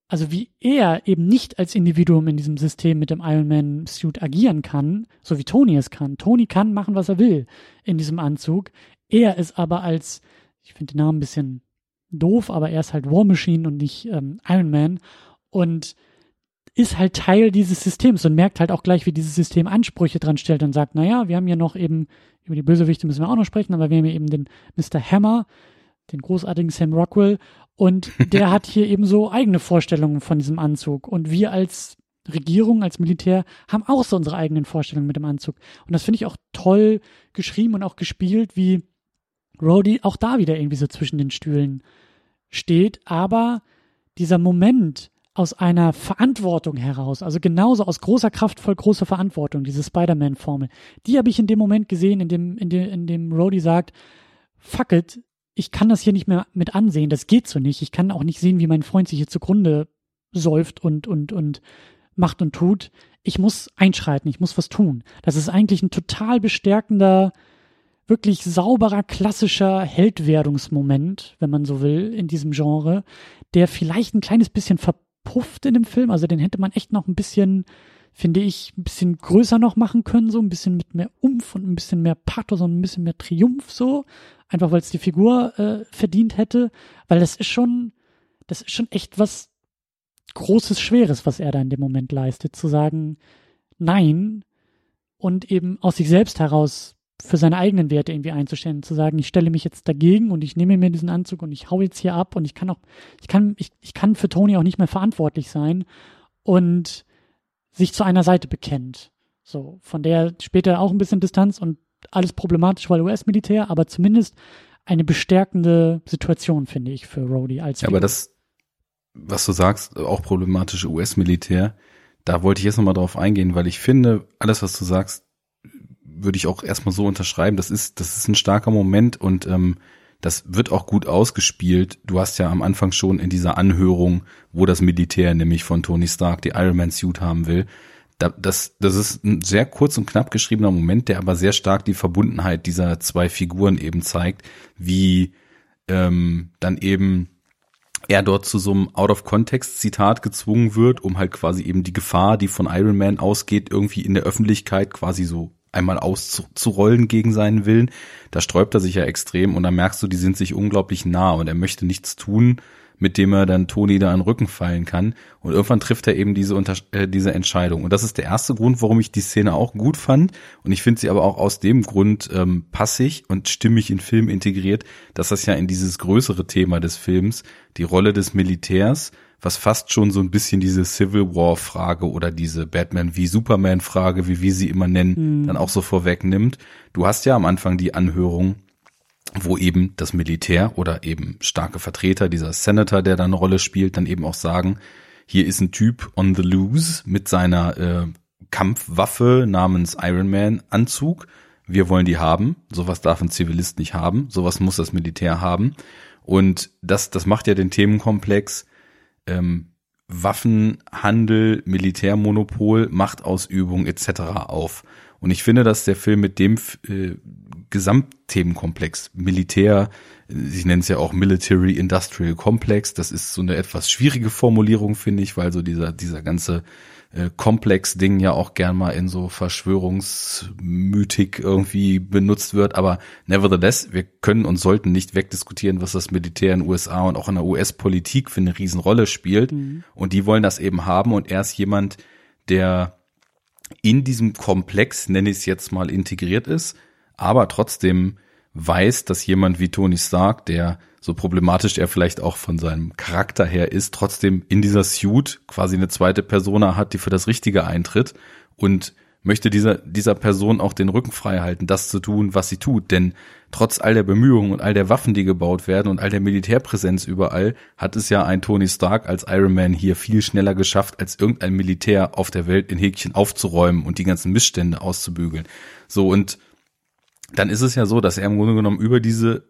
also wie er eben nicht als Individuum in diesem System mit dem Iron Man Suit agieren kann, so wie Tony es kann. Tony kann machen, was er will in diesem Anzug. Er ist aber als, ich finde den Namen ein bisschen doof, aber er ist halt War Machine und nicht ähm, Iron Man und ist halt Teil dieses Systems und merkt halt auch gleich, wie dieses System Ansprüche dran stellt und sagt, naja, wir haben hier noch eben, über die Bösewichte müssen wir auch noch sprechen, aber wir haben hier eben den Mr. Hammer, den großartigen Sam Rockwell und der hat hier eben so eigene Vorstellungen von diesem Anzug und wir als Regierung, als Militär haben auch so unsere eigenen Vorstellungen mit dem Anzug. Und das finde ich auch toll geschrieben und auch gespielt, wie Rhodey auch da wieder irgendwie so zwischen den Stühlen steht, aber dieser Moment, aus einer Verantwortung heraus, also genauso aus großer Kraft voll großer Verantwortung, diese Spider-Man-Formel, die habe ich in dem Moment gesehen, in dem, in dem, in dem Rhodey sagt, fuck it, ich kann das hier nicht mehr mit ansehen, das geht so nicht. Ich kann auch nicht sehen, wie mein Freund sich hier zugrunde säuft und, und, und macht und tut. Ich muss einschreiten, ich muss was tun. Das ist eigentlich ein total bestärkender, wirklich sauberer, klassischer Heldwerdungsmoment, wenn man so will, in diesem Genre, der vielleicht ein kleines bisschen ver verpufft in dem Film. Also den hätte man echt noch ein bisschen, finde ich, ein bisschen größer noch machen können, so ein bisschen mit mehr Umf und ein bisschen mehr Pathos und ein bisschen mehr Triumph so. Einfach weil es die Figur äh, verdient hätte. Weil das ist schon, das ist schon echt was Großes, Schweres, was er da in dem Moment leistet. Zu sagen, nein und eben aus sich selbst heraus für seine eigenen Werte irgendwie einzustellen, zu sagen, ich stelle mich jetzt dagegen und ich nehme mir diesen Anzug und ich hau jetzt hier ab und ich kann auch, ich kann, ich, ich kann für Tony auch nicht mehr verantwortlich sein und sich zu einer Seite bekennt. So, von der später auch ein bisschen Distanz und alles problematisch, weil US-Militär, aber zumindest eine bestärkende Situation, finde ich, für Rhodey als ja, Aber das, was du sagst, auch problematische US-Militär, da wollte ich jetzt nochmal drauf eingehen, weil ich finde, alles, was du sagst, würde ich auch erstmal so unterschreiben. Das ist, das ist ein starker Moment und ähm, das wird auch gut ausgespielt. Du hast ja am Anfang schon in dieser Anhörung, wo das Militär nämlich von Tony Stark die Iron Man Suit haben will, das, das ist ein sehr kurz und knapp geschriebener Moment, der aber sehr stark die Verbundenheit dieser zwei Figuren eben zeigt, wie ähm, dann eben er dort zu so einem Out-of-Context-Zitat gezwungen wird, um halt quasi eben die Gefahr, die von Iron Man ausgeht, irgendwie in der Öffentlichkeit quasi so einmal auszurollen gegen seinen Willen. Da sträubt er sich ja extrem und da merkst du, die sind sich unglaublich nah und er möchte nichts tun, mit dem er dann Toni da in den Rücken fallen kann. Und irgendwann trifft er eben diese, Unter äh, diese Entscheidung. Und das ist der erste Grund, warum ich die Szene auch gut fand. Und ich finde sie aber auch aus dem Grund ähm, passig und stimmig in Film integriert, dass das ja in dieses größere Thema des Films, die Rolle des Militärs, was fast schon so ein bisschen diese Civil War Frage oder diese Batman wie Superman Frage, wie wir sie immer nennen, mhm. dann auch so vorwegnimmt. Du hast ja am Anfang die Anhörung wo eben das Militär oder eben starke Vertreter, dieser Senator, der da eine Rolle spielt, dann eben auch sagen, hier ist ein Typ on the loose mit seiner äh, Kampfwaffe namens Iron Man Anzug. Wir wollen die haben. Sowas darf ein Zivilist nicht haben. Sowas muss das Militär haben. Und das, das macht ja den Themenkomplex ähm, Waffenhandel, Militärmonopol, Machtausübung etc. auf. Und ich finde, dass der Film mit dem äh, Gesamtthemenkomplex Militär, ich nenne es ja auch Military Industrial Complex, das ist so eine etwas schwierige Formulierung, finde ich, weil so dieser, dieser ganze äh, Komplex-Ding ja auch gern mal in so Verschwörungsmythik irgendwie benutzt wird. Aber nevertheless, wir können und sollten nicht wegdiskutieren, was das Militär in den USA und auch in der US-Politik für eine Riesenrolle spielt. Mhm. Und die wollen das eben haben. Und er ist jemand, der in diesem Komplex, nenne ich es jetzt mal, integriert ist, aber trotzdem weiß, dass jemand wie Tony Stark, der so problematisch er vielleicht auch von seinem Charakter her ist, trotzdem in dieser Suit quasi eine zweite Persona hat, die für das Richtige eintritt und möchte dieser, dieser Person auch den Rücken frei halten, das zu tun, was sie tut. Denn trotz all der Bemühungen und all der Waffen, die gebaut werden und all der Militärpräsenz überall, hat es ja ein Tony Stark als Iron Man hier viel schneller geschafft, als irgendein Militär auf der Welt in Häkchen aufzuräumen und die ganzen Missstände auszubügeln. So, und dann ist es ja so, dass er im Grunde genommen über diese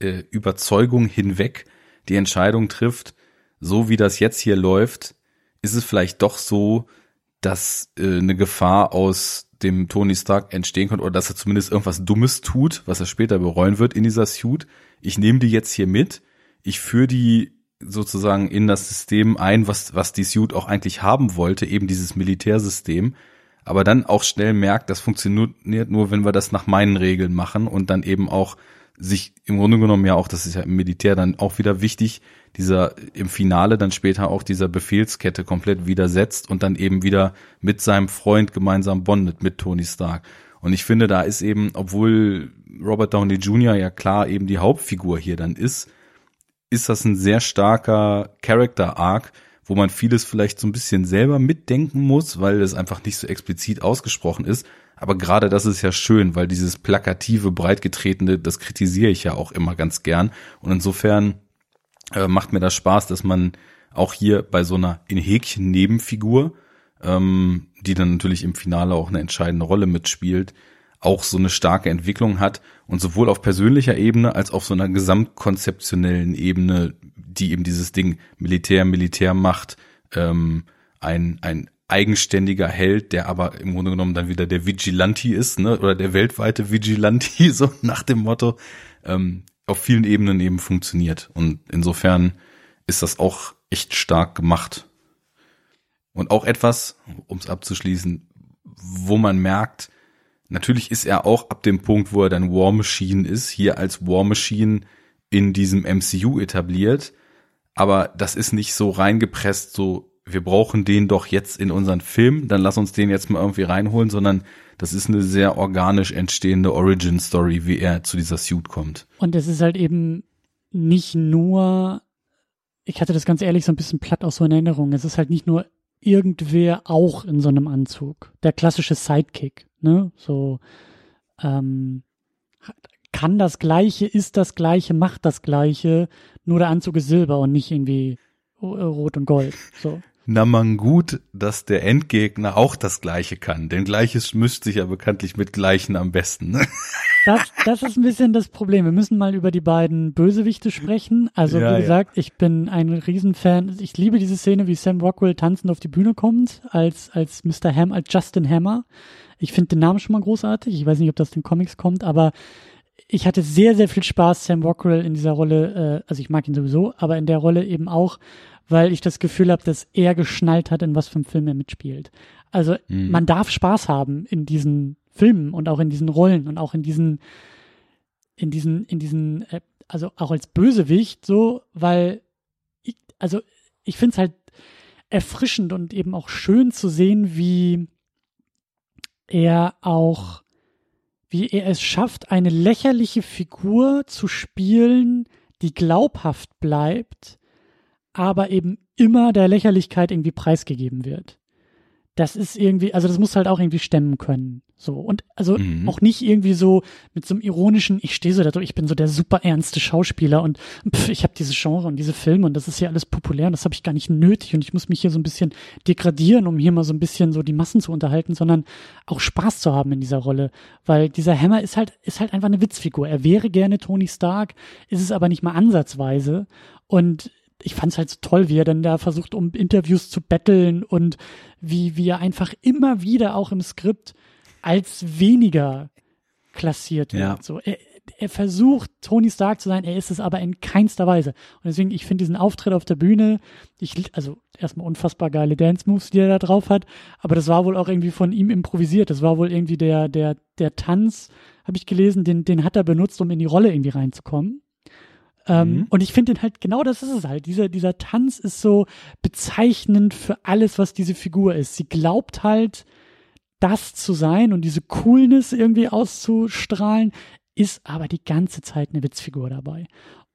äh, Überzeugung hinweg die Entscheidung trifft, so wie das jetzt hier läuft, ist es vielleicht doch so, dass äh, eine Gefahr aus dem Tony Stark entstehen könnte oder dass er zumindest irgendwas Dummes tut, was er später bereuen wird in dieser Suit. Ich nehme die jetzt hier mit, ich führe die sozusagen in das System ein, was, was die Suit auch eigentlich haben wollte, eben dieses Militärsystem, aber dann auch schnell merkt, das funktioniert nur, wenn wir das nach meinen Regeln machen und dann eben auch sich im Grunde genommen ja auch, das ist ja im Militär dann auch wieder wichtig, dieser im Finale dann später auch dieser Befehlskette komplett widersetzt und dann eben wieder mit seinem Freund gemeinsam bondet mit Tony Stark. Und ich finde, da ist eben, obwohl Robert Downey Jr. ja klar eben die Hauptfigur hier dann ist, ist das ein sehr starker Character Arc, wo man vieles vielleicht so ein bisschen selber mitdenken muss, weil es einfach nicht so explizit ausgesprochen ist. Aber gerade das ist ja schön, weil dieses plakative, breitgetretene, das kritisiere ich ja auch immer ganz gern. Und insofern äh, macht mir das Spaß, dass man auch hier bei so einer in Häkchen Nebenfigur, ähm, die dann natürlich im Finale auch eine entscheidende Rolle mitspielt, auch so eine starke Entwicklung hat und sowohl auf persönlicher Ebene als auch so einer gesamtkonzeptionellen Ebene, die eben dieses Ding Militär, Militär macht, ähm, ein, ein eigenständiger Held, der aber im Grunde genommen dann wieder der Vigilanti ist, ne, oder der weltweite Vigilanti, so nach dem Motto, ähm, auf vielen Ebenen eben funktioniert. Und insofern ist das auch echt stark gemacht. Und auch etwas, um es abzuschließen, wo man merkt, natürlich ist er auch ab dem Punkt, wo er dann War Machine ist, hier als War Machine in diesem MCU etabliert. Aber das ist nicht so reingepresst, so wir brauchen den doch jetzt in unseren Film, dann lass uns den jetzt mal irgendwie reinholen, sondern das ist eine sehr organisch entstehende Origin-Story, wie er zu dieser Suit kommt. Und es ist halt eben nicht nur, ich hatte das ganz ehrlich so ein bisschen platt aus so in Erinnerung, es ist halt nicht nur irgendwer auch in so einem Anzug. Der klassische Sidekick, ne? So, ähm, kann das Gleiche, ist das Gleiche, macht das Gleiche, nur der Anzug ist Silber und nicht irgendwie rot und gold. So. Na man gut, dass der Endgegner auch das Gleiche kann. Denn Gleiches mischt sich ja bekanntlich mit Gleichen am besten. Ne? Das, das ist ein bisschen das Problem. Wir müssen mal über die beiden Bösewichte sprechen. Also Ja, wie ja. gesagt, ich bin ein Riesenfan. Ich liebe diese Szene, wie Sam Rockwell tanzend auf die Bühne kommt, als, als Mr. Ham, als Justin Hammer. Ich finde den Namen schon mal großartig. Ich weiß nicht, ob das den Comics kommt, aber ich hatte sehr, sehr viel Spaß, Sam Rockwell in dieser Rolle, äh, also ich mag ihn sowieso, aber in der Rolle eben auch, weil ich das Gefühl habe, dass er geschnallt hat, in was für einem Film er mitspielt. Also Mhm. man darf Spaß haben in diesen Filmen und auch in diesen Rollen und auch in diesen, in diesen, in diesen, äh, also auch als Bösewicht so, weil ich, also ich finde es halt erfrischend und eben auch schön zu sehen, wie er auch, wie er es schafft, eine lächerliche Figur zu spielen, die glaubhaft bleibt, aber eben immer der Lächerlichkeit irgendwie preisgegeben wird. Das ist irgendwie, also das muss halt auch irgendwie stemmen können. So. Und also Mhm. auch nicht irgendwie so mit so einem ironischen, ich stehe so da, ich bin so der super ernste Schauspieler und pff, ich habe diese Genre und diese Filme und das ist hier alles populär und das habe ich gar nicht nötig und ich muss mich hier so ein bisschen degradieren, um hier mal so ein bisschen so die Massen zu unterhalten, sondern auch Spaß zu haben in dieser Rolle. Weil dieser Hammer ist halt, ist halt einfach eine Witzfigur. Er wäre gerne Tony Stark, ist es aber nicht mal ansatzweise. Und ich fand es halt so toll, wie er dann da versucht, um Interviews zu betteln und wie, wie er einfach immer wieder auch im Skript als weniger klassiert wird. Ja. So, er, er versucht, Tony Stark zu sein, er ist es aber in keinster Weise. Und deswegen, ich finde diesen Auftritt auf der Bühne, ich, also erstmal unfassbar geile Dance-Moves, die er da drauf hat, aber das war wohl auch irgendwie von ihm improvisiert. Das war wohl irgendwie der, der, der Tanz, habe ich gelesen, den, den hat er benutzt, um in die Rolle irgendwie reinzukommen. Ähm, Mhm. Und ich finde den halt, genau das ist es halt. Dieser, dieser Tanz ist so bezeichnend für alles, was diese Figur ist. Sie glaubt halt, das zu sein und diese Coolness irgendwie auszustrahlen, ist aber die ganze Zeit eine Witzfigur dabei.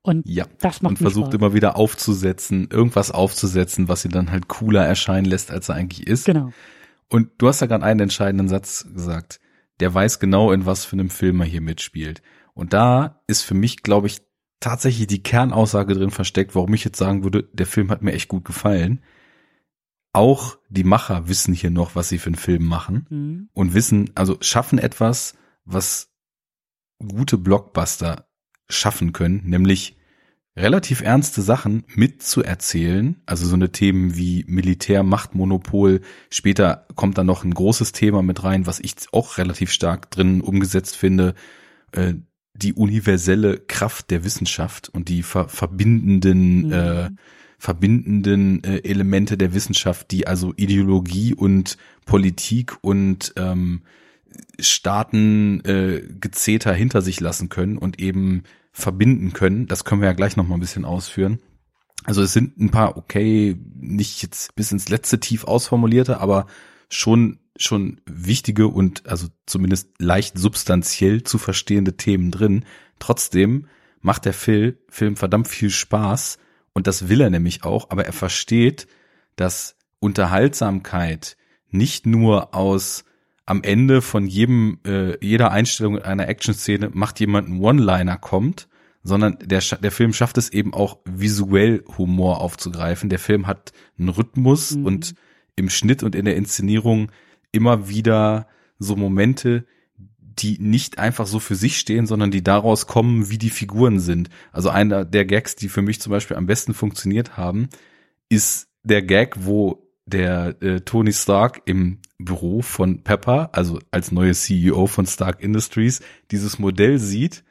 Und Ja. das macht und versucht Spaß. immer wieder aufzusetzen, irgendwas aufzusetzen, was ihn dann halt cooler erscheinen lässt, als er eigentlich ist. Genau. Und du hast ja gerade einen entscheidenden Satz gesagt. Der weiß genau, in was für einem Film er hier mitspielt. Und da ist für mich, glaube ich, tatsächlich die Kernaussage drin versteckt, warum ich jetzt sagen würde, der Film hat mir echt gut gefallen. Auch die Macher wissen hier noch, was sie für einen Film machen Mhm. und wissen, also schaffen etwas, was gute Blockbuster schaffen können, nämlich relativ ernste Sachen mitzuerzählen, also so eine Themen wie Militär, Machtmonopol. Später kommt dann noch ein großes Thema mit rein, was ich auch relativ stark drin umgesetzt finde, äh, die universelle Kraft der Wissenschaft und die ver verbindenden Mhm. äh, verbindenden äh, Elemente der Wissenschaft, die also Ideologie und Politik und ähm, Staaten äh, Gezeter hinter sich lassen können und eben verbinden können. Das können wir ja gleich noch mal ein bisschen ausführen. Also es sind ein paar, okay, nicht jetzt bis ins letzte tief ausformulierte, aber schon schon wichtige und also zumindest leicht substanziell zu verstehende Themen drin. Trotzdem macht der Film, Film verdammt viel Spaß und das will er nämlich auch, aber er versteht, dass Unterhaltsamkeit nicht nur aus am Ende von jedem äh, jeder Einstellung in einer Action-Szene macht jemand einen One-Liner kommt, sondern der der Film schafft es eben auch visuell Humor aufzugreifen. Der Film hat einen Rhythmus Mhm. und im Schnitt und in der Inszenierung immer wieder so Momente, die nicht einfach so für sich stehen, sondern die daraus kommen, wie die Figuren sind. Also einer der Gags, die für mich zum Beispiel am besten funktioniert haben, ist der Gag, wo der äh, Tony Stark im Büro von Pepper, also als neues CEO von Stark Industries, dieses Modell sieht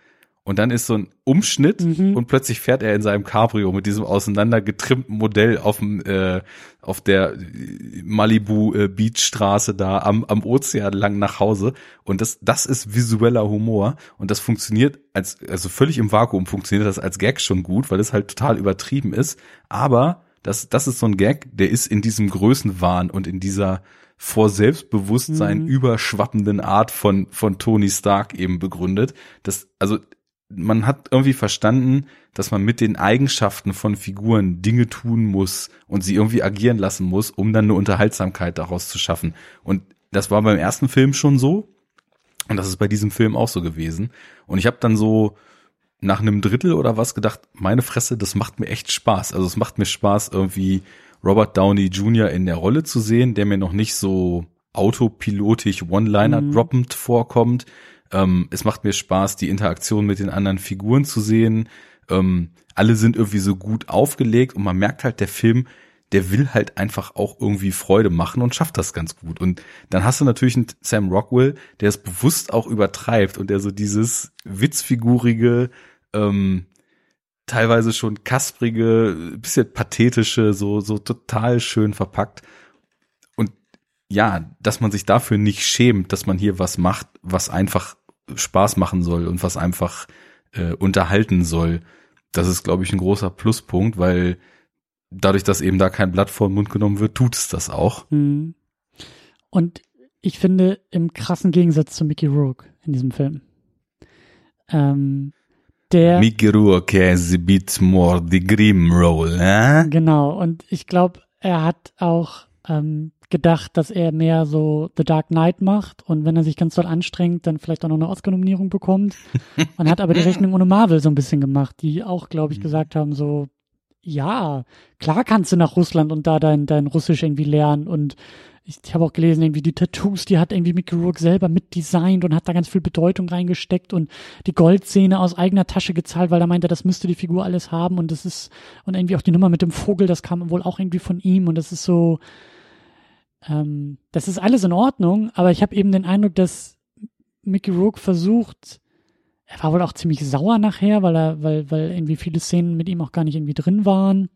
und dann ist so ein Umschnitt Mhm. und plötzlich fährt er in seinem Cabrio mit diesem auseinandergetrimmten Modell auf dem äh, auf der Malibu äh, Beachstraße da am am Ozean lang nach Hause und das das ist visueller Humor und das funktioniert als also völlig im Vakuum funktioniert das als Gag schon gut, weil es halt total übertrieben ist, aber das das ist so ein Gag, der ist in diesem Größenwahn und in dieser vor Selbstbewusstsein Mhm. überschwappenden Art von von Tony Stark eben begründet. Das also man hat irgendwie verstanden, dass man mit den Eigenschaften von Figuren Dinge tun muss und sie irgendwie agieren lassen muss, um dann eine Unterhaltsamkeit daraus zu schaffen. Und das war beim ersten Film schon so und das ist bei diesem Film auch so gewesen. Und ich habe dann so nach einem Drittel oder was gedacht, meine Fresse, das macht mir echt Spaß. Also es macht mir Spaß irgendwie Robert Downey Jr. in der Rolle zu sehen, der mir noch nicht so autopilotisch One-Liner mhm. droppend vorkommt. Ähm, es macht mir Spaß, die Interaktion mit den anderen Figuren zu sehen. Ähm, alle sind irgendwie so gut aufgelegt und man merkt halt, der Film, der will halt einfach auch irgendwie Freude machen und schafft das ganz gut. Und dann hast du natürlich einen Sam Rockwell, der es bewusst auch übertreibt und der so dieses witzfigurige, ähm, teilweise schon kasprige, bisschen pathetische, so, so total schön verpackt. Und ja, dass man sich dafür nicht schämt, dass man hier was macht, was einfach Spaß machen soll und was einfach äh, unterhalten soll. Das ist, glaube ich, ein großer Pluspunkt, weil dadurch, dass eben da kein Blatt vor den Mund genommen wird, tut es das auch. Mhm. Und ich finde, im krassen Gegensatz zu Mickey Rourke in diesem Film. Ähm, der Mickey Rourke has a bit more the grim role, eh? Genau, und ich glaube, er hat auch ähm, gedacht, dass er mehr so The Dark Knight macht und wenn er sich ganz doll anstrengt, dann vielleicht auch noch eine Oscar-Nominierung bekommt. Man hat aber die Rechnung ohne Marvel so ein bisschen gemacht, die auch, glaube ich, mhm. gesagt haben, so, ja, klar kannst du nach Russland und da dein, dein Russisch irgendwie lernen und ich, ich habe auch gelesen, irgendwie die Tattoos, die hat irgendwie Mickey Rourke selber mitdesignt und hat da ganz viel Bedeutung reingesteckt und die Goldszene aus eigener Tasche gezahlt, weil er meinte, das müsste die Figur alles haben und das ist, und irgendwie auch die Nummer mit dem Vogel, das kam wohl auch irgendwie von ihm und das ist so, ähm, das ist alles in Ordnung, aber ich habe eben den Eindruck, dass Mickey Rourke versucht, er war wohl auch ziemlich sauer nachher, weil er, weil, weil irgendwie viele Szenen mit ihm auch gar nicht irgendwie drin waren.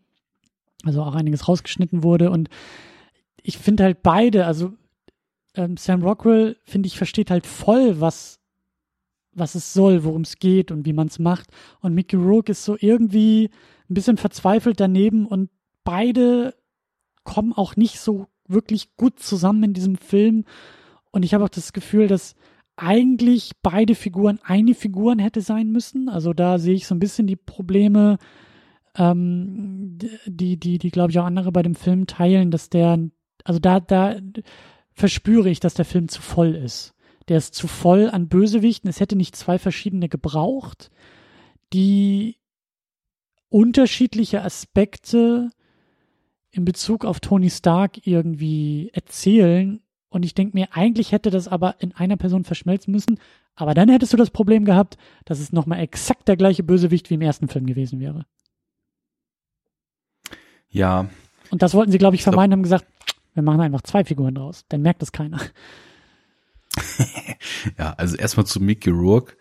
Also auch einiges rausgeschnitten wurde und ich finde halt beide, also ähm, Sam Rockwell, finde ich, versteht halt voll, was, was es soll, worum es geht und wie man es macht. Und Mickey Rourke ist so irgendwie ein bisschen verzweifelt daneben und beide kommen auch nicht so wirklich gut zusammen in diesem Film. Und ich habe auch das Gefühl, dass eigentlich beide Figuren eine Figuren hätte sein müssen. Also da sehe ich so ein bisschen die Probleme, ähm, die, die, die, glaube ich, auch andere bei dem Film teilen, dass der also da, da verspüre ich, dass der Film zu voll ist. Der ist zu voll an Bösewichten. Es hätte nicht zwei verschiedene gebraucht, die unterschiedliche Aspekte in Bezug auf Tony Stark irgendwie erzählen. Und ich denke mir, eigentlich hätte das aber in einer Person verschmelzen müssen. Aber dann hättest du das Problem gehabt, dass es nochmal exakt der gleiche Bösewicht wie im ersten Film gewesen wäre. Ja. Und das wollten sie, glaube ich, vermeiden, haben gesagt, wir machen einfach zwei Figuren draus. Dann merkt das keiner. ja, also erstmal zu Mickey Rourke.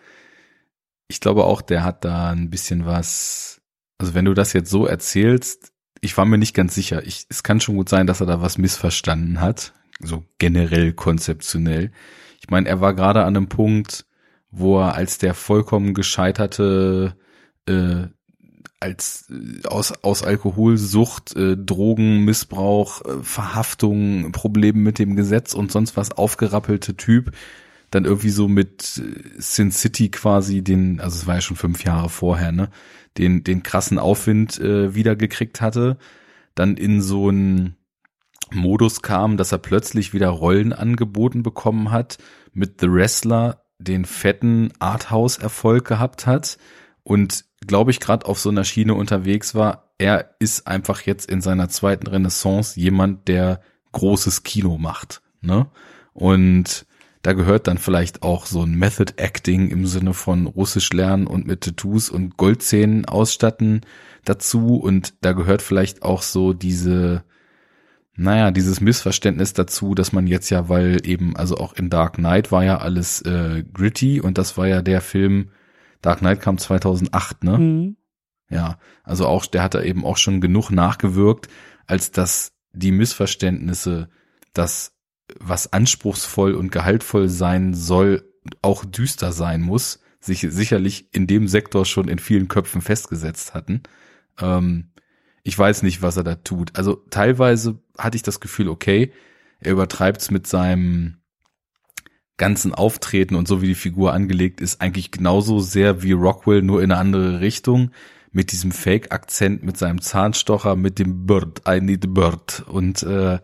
Ich glaube auch, der hat da ein bisschen was. Also wenn du das jetzt so erzählst, ich war mir nicht ganz sicher. Ich, es kann schon gut sein, dass er da was missverstanden hat. So generell konzeptionell. Ich meine, er war gerade an einem Punkt, wo er als der vollkommen gescheiterte äh, als äh, aus, aus Alkoholsucht, äh, Drogenmissbrauch, äh, Verhaftung, Probleme mit dem Gesetz und sonst was aufgerappelte Typ dann irgendwie so mit Sin City quasi den, also es war ja schon fünf Jahre vorher, ne, den, den krassen Aufwind äh, wiedergekriegt hatte, dann in so einen Modus kam, dass er plötzlich wieder Rollen angeboten bekommen hat, mit The Wrestler den fetten Arthouse-Erfolg gehabt hat und glaube ich, gerade auf so einer Schiene unterwegs war. Er ist einfach jetzt in seiner zweiten Renaissance jemand, der großes Kino macht. Ne? Und da gehört dann vielleicht auch so ein Method Acting im Sinne von Russisch lernen und mit Tattoos und Goldzähnen ausstatten dazu. Und da gehört vielleicht auch so diese, naja, dieses Missverständnis dazu, dass man jetzt ja, weil eben, also auch in Dark Knight war ja alles äh, gritty und das war ja der Film, Dark Knight kam 2008, ne? Mhm. Ja, also auch, der hat da eben auch schon genug nachgewirkt, als dass die Missverständnisse, dass was anspruchsvoll und gehaltvoll sein soll, auch düster sein muss, sich sicherlich in dem Sektor schon in vielen Köpfen festgesetzt hatten. Ähm, ich weiß nicht, was er da tut. Also teilweise hatte ich das Gefühl, okay, er übertreibt es mit seinem ganzen Auftreten und so wie die Figur angelegt ist, eigentlich genauso sehr wie Rockwell, nur in eine andere Richtung. Mit diesem Fake-Akzent, mit seinem Zahnstocher, mit dem Bird, I need bird. Und äh,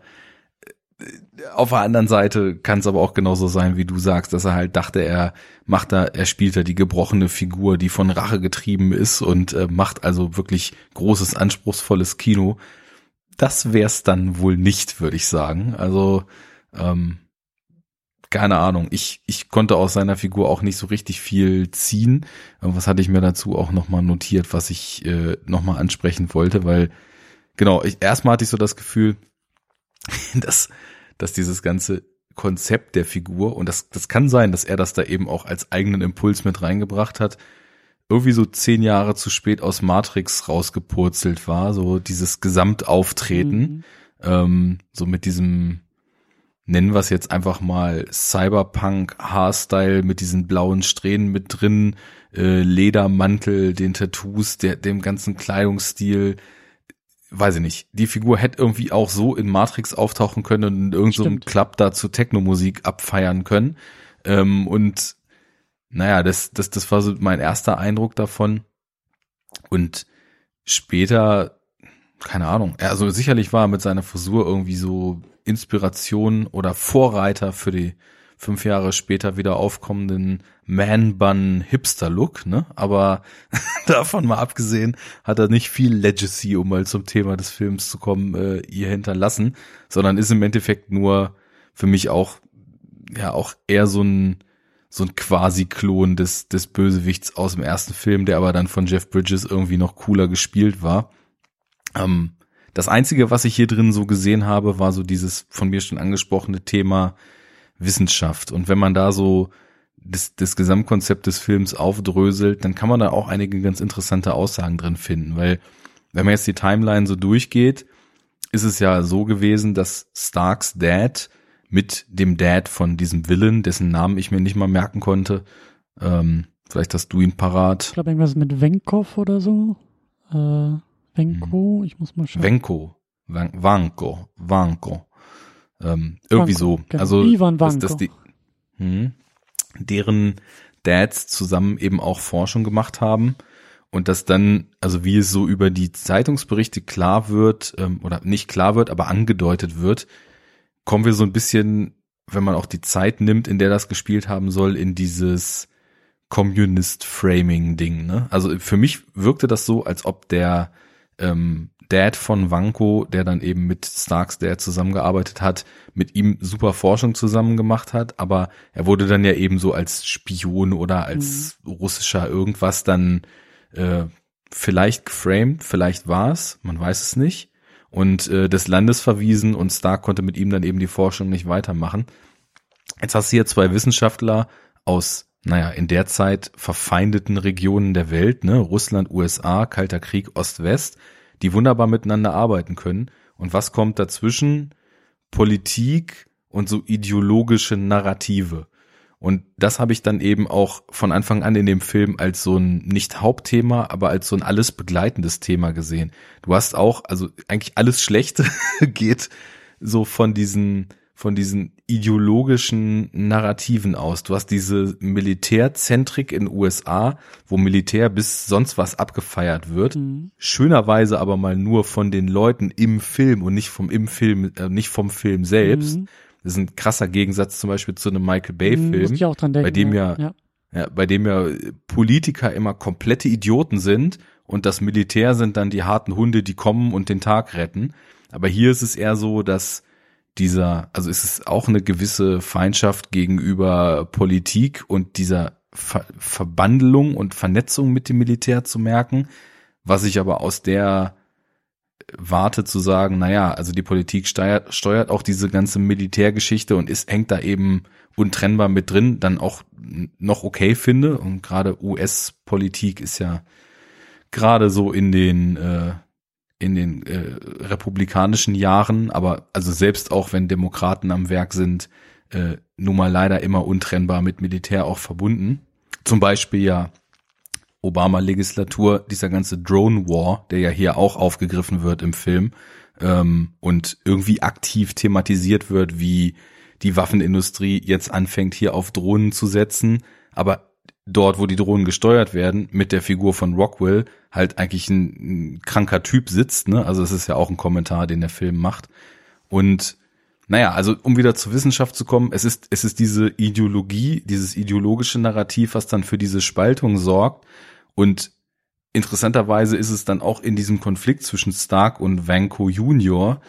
auf der anderen Seite kann es aber auch genauso sein, wie du sagst, dass er halt dachte, er macht da, er spielt da die gebrochene Figur, die von Rache getrieben ist und äh, macht also wirklich großes, anspruchsvolles Kino. das wär's dann wohl nicht, würde ich sagen. Also, ähm, keine Ahnung. Ich, ich konnte aus seiner Figur auch nicht so richtig viel ziehen. Was hatte ich mir dazu auch nochmal notiert, was ich äh, nochmal ansprechen wollte, weil, genau, ich, erstmal hatte ich so das Gefühl, dass, dass dieses ganze Konzept der Figur, und das, das kann sein, dass er das da eben auch als eigenen Impuls mit reingebracht hat, irgendwie so zehn Jahre zu spät aus Matrix rausgepurzelt war, so dieses Gesamtauftreten, mhm. ähm, so mit diesem, nennen wir es jetzt einfach mal Cyberpunk Haarstyle mit diesen blauen Strähnen mit drin, äh, Ledermantel, den Tattoos, der, dem ganzen Kleidungsstil, weiß ich nicht. Die Figur hätte irgendwie auch so in Matrix auftauchen können und in irgendeinem so Club da zu Techno-Musik abfeiern können. Ähm, und naja, das, das, das war so mein erster Eindruck davon. Und später, keine Ahnung, also sicherlich war er mit seiner Frisur irgendwie so Inspiration oder Vorreiter für die fünf Jahre später wieder aufkommenden Man-Bun-Hipster-Look, ne? Aber davon mal abgesehen, hat er nicht viel Legacy, um mal zum Thema des Films zu kommen, äh, ihr hinterlassen, sondern ist im Endeffekt nur für mich auch, ja, auch eher so ein, so ein Quasi-Klon des, des Bösewichts aus dem ersten Film, der aber dann von Jeff Bridges irgendwie noch cooler gespielt war. Ähm, das einzige, was ich hier drin so gesehen habe, war so dieses von mir schon angesprochene Thema Wissenschaft. Und wenn man da so das, das Gesamtkonzept des Films aufdröselt, dann kann man da auch einige ganz interessante Aussagen drin finden, weil wenn man jetzt die Timeline so durchgeht, ist es ja so gewesen, dass Starks Dad mit dem Dad von diesem Villain, dessen Namen ich mir nicht mal merken konnte. Ähm, vielleicht hast du ihn parat. Ich glaube, irgendwas mit Venkov oder so. Äh, Venko, hm. ich muss mal schauen. Venko. Vanko. Vanko. Ähm, irgendwie Vanko, so. Genau. Also, Ivan Vanko. Dass, dass die, hm, deren Dads zusammen eben auch Forschung gemacht haben und dass dann, also wie es so über die Zeitungsberichte klar wird, ähm, oder nicht klar wird, aber angedeutet wird, kommen wir so ein bisschen, wenn man auch die Zeit nimmt, in der das gespielt haben soll, in dieses Communist-Framing-Ding. Ne? Also für mich wirkte das so, als ob der ähm, Dad von Wanko, der dann eben mit Starks Dad zusammengearbeitet hat, mit ihm super Forschung zusammen gemacht hat, aber er wurde dann ja eben so als Spion oder als mhm. russischer irgendwas dann äh, vielleicht geframed, vielleicht war es, man weiß es nicht und äh, des Landes verwiesen und Stark konnte mit ihm dann eben die Forschung nicht weitermachen. Jetzt hast du hier zwei Wissenschaftler aus, naja, in der Zeit verfeindeten Regionen der Welt, ne, Russland, USA, Kalter Krieg, Ost-West, die wunderbar miteinander arbeiten können. Und was kommt dazwischen? Politik und so ideologische Narrative. Und das habe ich dann eben auch von Anfang an in dem Film als so ein nicht Hauptthema, aber als so ein alles begleitendes Thema gesehen. Du hast auch, also eigentlich alles Schlechte geht so von diesen von diesen ideologischen Narrativen aus. Du hast diese Militärzentrik in USA, wo Militär bis sonst was abgefeiert wird. Mhm. Schönerweise aber mal nur von den Leuten im Film und nicht vom im Film, äh, nicht vom Film selbst. Mhm. Das ist ein krasser Gegensatz zum Beispiel zu einem Michael Bay mhm, Film, denken, bei dem ja, ja, ja, bei dem ja Politiker immer komplette Idioten sind und das Militär sind dann die harten Hunde, die kommen und den Tag retten. Aber hier ist es eher so, dass dieser, also es ist auch eine gewisse Feindschaft gegenüber Politik und dieser Ver Verbandelung und Vernetzung mit dem Militär zu merken, was ich aber aus der Warte zu sagen, naja, also die Politik steuert, steuert auch diese ganze Militärgeschichte und ist, hängt da eben untrennbar mit drin, dann auch noch okay finde. Und gerade US-Politik ist ja gerade so in den äh, in den äh, republikanischen Jahren, aber also selbst auch wenn Demokraten am Werk sind, äh, nun mal leider immer untrennbar mit Militär auch verbunden. Zum Beispiel ja Obama-Legislatur, dieser ganze Drone War, der ja hier auch aufgegriffen wird im Film ähm, und irgendwie aktiv thematisiert wird, wie die Waffenindustrie jetzt anfängt, hier auf Drohnen zu setzen, aber dort, wo die Drohnen gesteuert werden, mit der Figur von Rockwell halt eigentlich ein, ein kranker Typ sitzt, ne? Also das ist ja auch ein Kommentar, den der Film macht. Und naja, also um wieder zur Wissenschaft zu kommen, es ist, es ist diese Ideologie, dieses ideologische Narrativ, was dann für diese Spaltung sorgt und interessanterweise ist es dann auch in diesem Konflikt zwischen Stark und Vanko Junior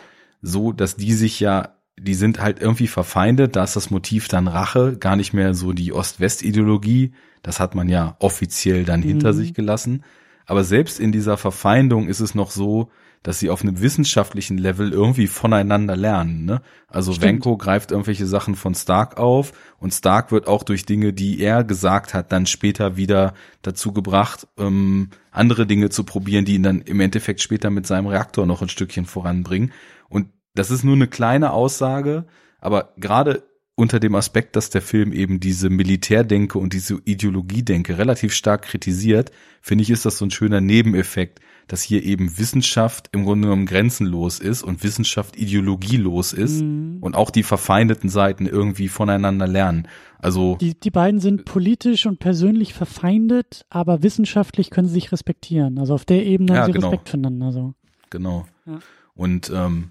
so, dass die sich ja, die sind halt irgendwie verfeindet, da ist das Motiv dann Rache, gar nicht mehr so die Ost-West-Ideologie, das hat man ja offiziell dann hinter Mhm. sich gelassen. Aber selbst in dieser Verfeindung ist es noch so, dass sie auf einem wissenschaftlichen Level irgendwie voneinander lernen. Ne? Also Stimmt. Venko greift irgendwelche Sachen von Stark auf und Stark wird auch durch Dinge, die er gesagt hat, dann später wieder dazu gebracht, ähm, andere Dinge zu probieren, die ihn dann im Endeffekt später mit seinem Reaktor noch ein Stückchen voranbringen. Und das ist nur eine kleine Aussage, aber gerade unter dem Aspekt, dass der Film eben diese Militärdenke und diese Ideologiedenke relativ stark kritisiert, finde ich, ist das so ein schöner Nebeneffekt, dass hier eben Wissenschaft im Grunde genommen grenzenlos ist und Wissenschaft ideologielos ist Mhm. und auch die verfeindeten Seiten irgendwie voneinander lernen. Also Die, die beiden sind politisch und persönlich verfeindet, aber wissenschaftlich können sie sich respektieren. Also auf der Ebene Ja, haben sie genau. Respekt füreinander. So. genau. Ja. Und ähm,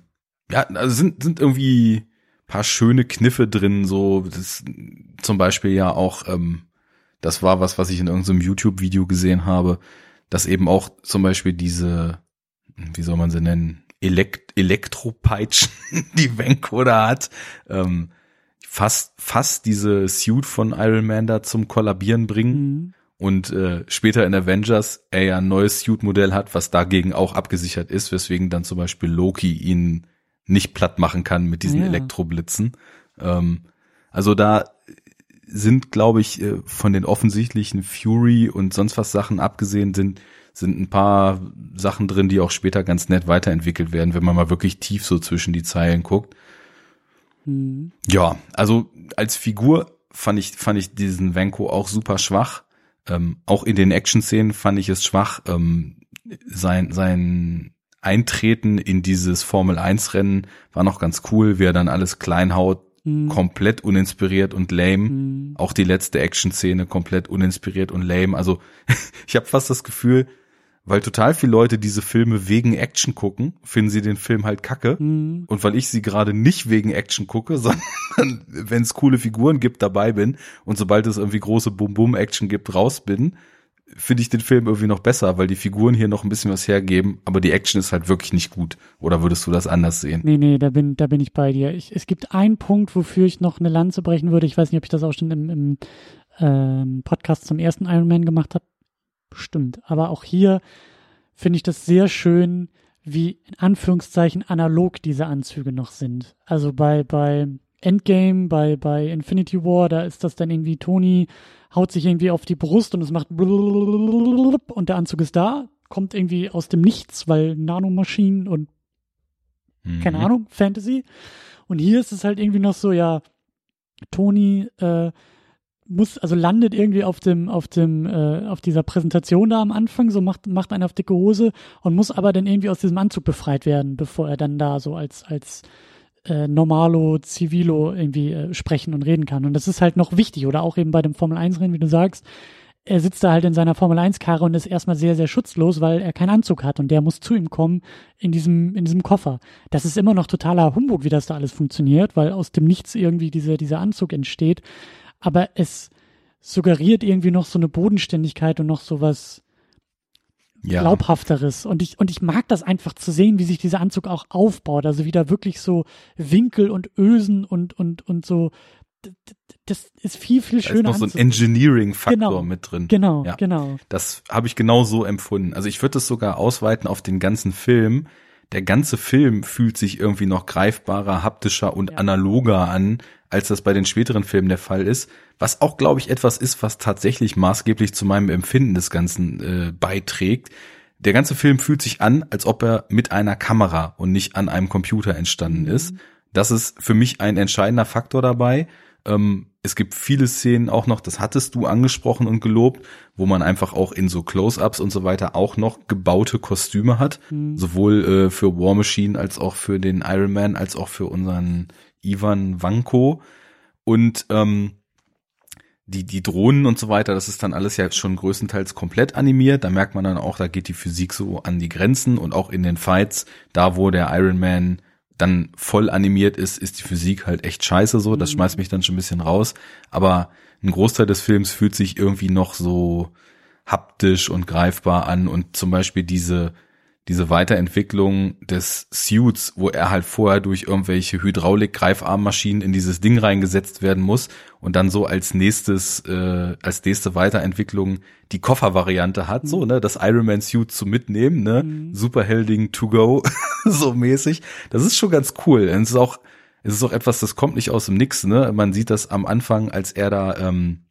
ja, also sind sind irgendwie paar schöne Kniffe drin, so das zum Beispiel ja auch, ähm, das war was, was ich in irgendeinem YouTube-Video gesehen habe, dass eben auch zum Beispiel diese, wie soll man sie nennen, Elekt Elektropeitschen, die Venko da hat, ähm, fast fast diese Suit von Iron Man da zum Kollabieren bringen Mhm. und äh, später in Avengers er ja ein neues Suit-Modell hat, was dagegen auch abgesichert ist, weswegen dann zum Beispiel Loki ihn nicht platt machen kann mit diesen Ja. Elektroblitzen. Ähm, also da sind, glaube ich, äh, von den offensichtlichen Fury und sonst was Sachen abgesehen sind sind ein paar Sachen drin, die auch später ganz nett weiterentwickelt werden, wenn man mal wirklich tief so zwischen die Zeilen guckt. Mhm. Ja, also als Figur fand ich, fand ich diesen Venko auch super schwach. Ähm, auch in den Action-Szenen fand ich es schwach. Ähm, sein, sein Eintreten in dieses Formel-1-Rennen war noch ganz cool, wie er dann alles klein haut, Mhm. komplett uninspiriert und lame. Mhm. Auch die letzte Action-Szene komplett uninspiriert und lame. Also ich habe fast das Gefühl, weil total viele Leute diese Filme wegen Action gucken, finden sie den Film halt kacke. Mhm. Und weil ich sie gerade nicht wegen Action gucke, sondern wenn es coole Figuren gibt, dabei bin und sobald es irgendwie große Bum-Bum-Action gibt, raus bin, finde ich den Film irgendwie noch besser, weil die Figuren hier noch ein bisschen was hergeben, aber die Action ist halt wirklich nicht gut. Oder würdest du das anders sehen? Nee, nee, da bin, da bin ich bei dir. Ich, es gibt einen Punkt, wofür ich noch eine Lanze brechen würde. Ich weiß nicht, ob ich das auch schon im, im ähm, Podcast zum ersten Iron Man gemacht habe. Bestimmt. Aber auch hier finde ich das sehr schön, wie in Anführungszeichen analog diese Anzüge noch sind. Also bei, bei Endgame, bei, bei Infinity War, da ist das dann irgendwie Tony haut sich irgendwie auf die Brust und es macht und der Anzug ist da, kommt irgendwie aus dem Nichts, weil Nanomaschinen und keine Mhm. Ahnung, Fantasy. Und hier ist es halt irgendwie noch so, ja, Tony äh, muss, also landet irgendwie auf dem, auf dem, äh, auf dieser Präsentation da am Anfang, so macht, macht einen auf dicke Hose und muss aber dann irgendwie aus diesem Anzug befreit werden, bevor er dann da so als, als äh, Normalo, Civilo irgendwie äh, sprechen und reden kann. Und das ist halt noch wichtig, oder auch eben bei dem Formel 1-Rennen, wie du sagst, er sitzt da halt in seiner Formel 1-Karre und ist erstmal sehr, sehr schutzlos, weil er keinen Anzug hat und der muss zu ihm kommen in diesem, in diesem Koffer. Das ist immer noch totaler Humbug, wie das da alles funktioniert, weil aus dem Nichts irgendwie diese, dieser Anzug entsteht. Aber es suggeriert irgendwie noch so eine Bodenständigkeit und noch so was Ja. glaubhafteres. Und ich, und ich mag das einfach zu sehen, wie sich dieser Anzug auch aufbaut. Also wieder wirklich so Winkel und Ösen und, und, und so. Das ist viel, viel da ist schöner. noch so ein. Engineering-Faktor Genau. mit drin. Genau, Ja. genau. Das habe ich genau so empfunden. Also ich würde es sogar ausweiten auf den ganzen Film. Der ganze Film fühlt sich irgendwie noch greifbarer, haptischer und Ja. analoger an, als das bei den späteren Filmen der Fall ist. Was auch, glaube ich, etwas ist, was tatsächlich maßgeblich zu meinem Empfinden des Ganzen äh, beiträgt. Der ganze Film fühlt sich an, als ob er mit einer Kamera und nicht an einem Computer entstanden ist. Das ist für mich ein entscheidender Faktor dabei. Ähm, es gibt viele Szenen auch noch, das hattest du angesprochen und gelobt, wo man einfach auch in so Close-ups und so weiter auch noch gebaute Kostüme hat, Mhm. sowohl äh, für War Machine als auch für den Iron Man als auch für unseren Ivan Vanko und ähm, die die Drohnen und so weiter, das ist dann alles ja schon größtenteils komplett animiert. Da merkt man dann auch, da geht die Physik so an die Grenzen und auch in den Fights, da wo der Iron Man dann voll animiert ist, ist die Physik halt echt scheiße so. Das Mhm. schmeißt mich dann schon ein bisschen raus. Aber ein Großteil des Films fühlt sich irgendwie noch so haptisch und greifbar an und zum Beispiel diese diese Weiterentwicklung des Suits, wo er halt vorher durch irgendwelche Hydraulik-Greifarmmaschinen in dieses Ding reingesetzt werden muss und dann so als nächstes, äh, als nächste Weiterentwicklung die Koffervariante hat, mhm. so, ne, das Iron Man Suit zu mitnehmen, ne, mhm. Superhelding to go, so mäßig. Das ist schon ganz cool. Und es ist auch, es ist auch etwas, das kommt nicht aus dem Nix, ne. Man sieht das am Anfang, als er da, ähm,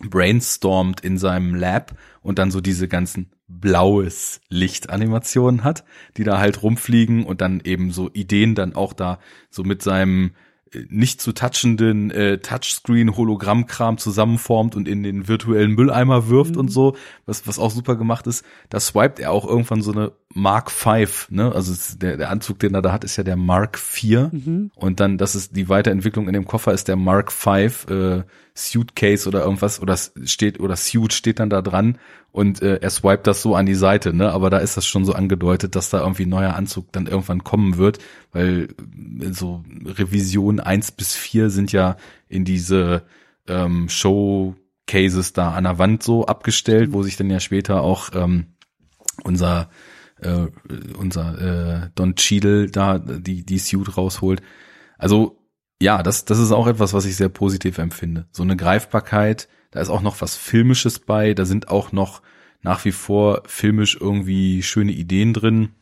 brainstormt in seinem Lab und dann so diese ganzen blaues Lichtanimationen hat, die da halt rumfliegen und dann eben so Ideen dann auch da so mit seinem nicht zu touchenden äh, Touchscreen-Hologrammkram zusammenformt und in den virtuellen Mülleimer wirft mhm. und so, was, was auch super gemacht ist, da swiped er auch irgendwann so eine Mark V, ne? Also der, der Anzug, den er da hat, ist ja der Mark IV. Mhm. Und dann, das ist die Weiterentwicklung in dem Koffer, ist der Mark V äh, Suitcase oder irgendwas, oder steht, oder Suit steht dann da dran und äh, er swiped das so an die Seite, ne? Aber da ist das schon so angedeutet, dass da irgendwie neuer Anzug dann irgendwann kommen wird, weil äh, so Revision eins bis vier sind ja in diese ähm, Showcases da an der Wand so abgestellt, wo sich dann ja später auch ähm, unser äh, unser äh, Don Cheadle da die die Suit rausholt. Also ja, das das ist auch etwas, was ich sehr positiv empfinde. So eine Greifbarkeit, da ist auch noch was Filmisches bei. Da sind auch noch nach wie vor filmisch irgendwie schöne Ideen drin.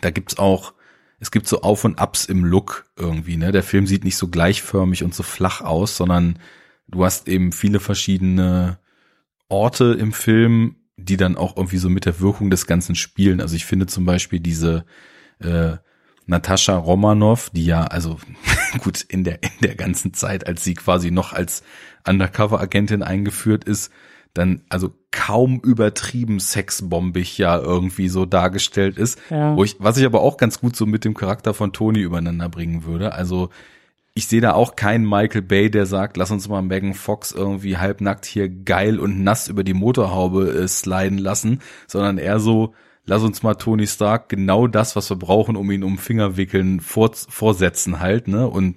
Da gibt's auch, es gibt so Auf und Abs im Look irgendwie. Ne? Der Film sieht nicht so gleichförmig und so flach aus, sondern du hast eben viele verschiedene Orte im Film, die dann auch irgendwie so mit der Wirkung des Ganzen spielen. Also ich finde zum Beispiel diese äh, Natascha Romanov, die ja, also gut, in der, in der ganzen Zeit, als sie quasi noch als Undercover-Agentin eingeführt ist, dann also kaum übertrieben sexbombig ja irgendwie so dargestellt ist. Ja. Wo ich, was ich aber auch ganz gut so mit dem Charakter von Tony übereinander bringen würde. Also ich sehe da auch keinen Michael Bay, der sagt, lass uns mal Megan Fox irgendwie halbnackt hier geil und nass über die Motorhaube äh, sliden lassen, sondern eher so, lass uns mal Tony Stark genau das, was wir brauchen, um ihn um Finger wickeln, vor, vorsetzen halt, ne? Und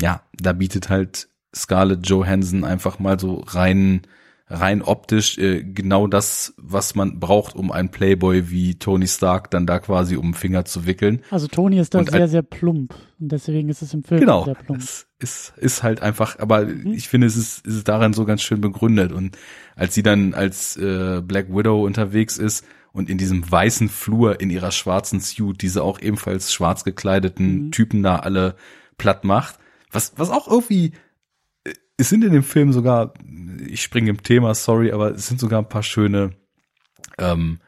ja, da bietet halt Scarlett Johansson einfach mal so rein rein optisch äh, genau das, was man braucht, um einen Playboy wie Tony Stark dann da quasi um den Finger zu wickeln. Also Tony ist da und sehr, sehr plump und deswegen ist es im Film genau, sehr plump. Es ist, ist halt einfach, aber mhm. ich finde, es ist, ist daran so ganz schön begründet und als sie dann als äh, Black Widow unterwegs ist und in diesem weißen Flur in ihrer schwarzen Suit diese auch ebenfalls schwarz gekleideten mhm. Typen da alle platt macht, was, was auch irgendwie äh, es sind in dem Film sogar, ich springe im Thema, sorry, aber es sind sogar ein paar schöne ähm,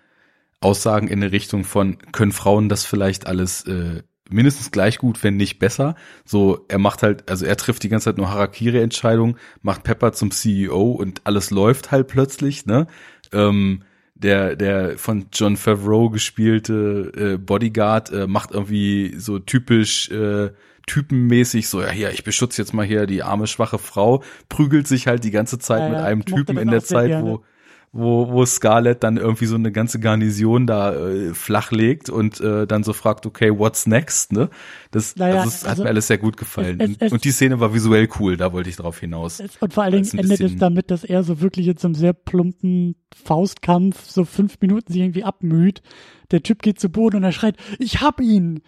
Aussagen in der Richtung von, können Frauen das vielleicht alles äh, mindestens gleich gut, wenn nicht besser. So, er macht halt, also er trifft die ganze Zeit nur Harakiri-Entscheidungen, macht Pepper zum CEO und alles läuft halt plötzlich, ne? Ähm, der, der von John Favreau gespielte äh, Bodyguard äh, macht irgendwie so typisch äh, typenmäßig so, ja hier, ich beschütze jetzt mal hier die arme, schwache Frau, prügelt sich halt die ganze Zeit ja, mit einem Typen in der Zeit, wo, wo, wo Scarlett dann irgendwie so eine ganze Garnison da äh, flachlegt und äh, dann so fragt, okay, what's next, ne? Das, naja, das ist, also, hat mir alles sehr gut gefallen. Es, es, und die Szene war visuell cool, da wollte ich drauf hinaus. Es, und vor allen Dingen endet es damit, dass er so wirklich in so einem sehr plumpen Faustkampf so fünf Minuten sich irgendwie abmüht. Der Typ geht zu Boden und er schreit, ich hab ihn!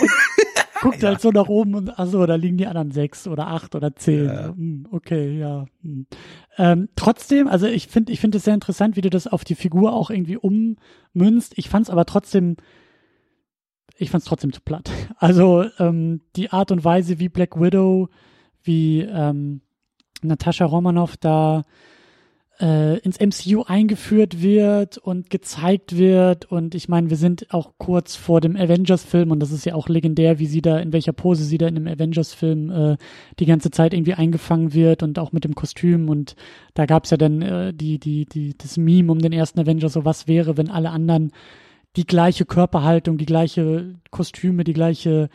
Und guckt ja. halt so nach oben und achso, da liegen die anderen sechs oder acht oder zehn. Ja. Hm, okay, ja. Hm. Ähm, trotzdem, also ich finde, ich finde es sehr interessant, wie du das auf die Figur auch irgendwie ummünzt. Ich fand es aber trotzdem, ich fand es trotzdem zu platt. Also ähm, die Art und Weise, wie Black Widow, wie ähm, Natascha Romanoff da äh, ins MCU eingeführt wird und gezeigt wird. Und ich meine, wir sind auch kurz vor dem Avengers-Film und das ist ja auch legendär, wie sie da, in welcher Pose sie da in dem Avengers-Film äh, die ganze Zeit irgendwie eingefangen wird und auch mit dem Kostüm. Und da gab's ja dann äh, die, die, die, das Meme um den ersten Avengers, so was wäre, wenn alle anderen die gleiche Körperhaltung, die gleiche Kostüme, die gleiche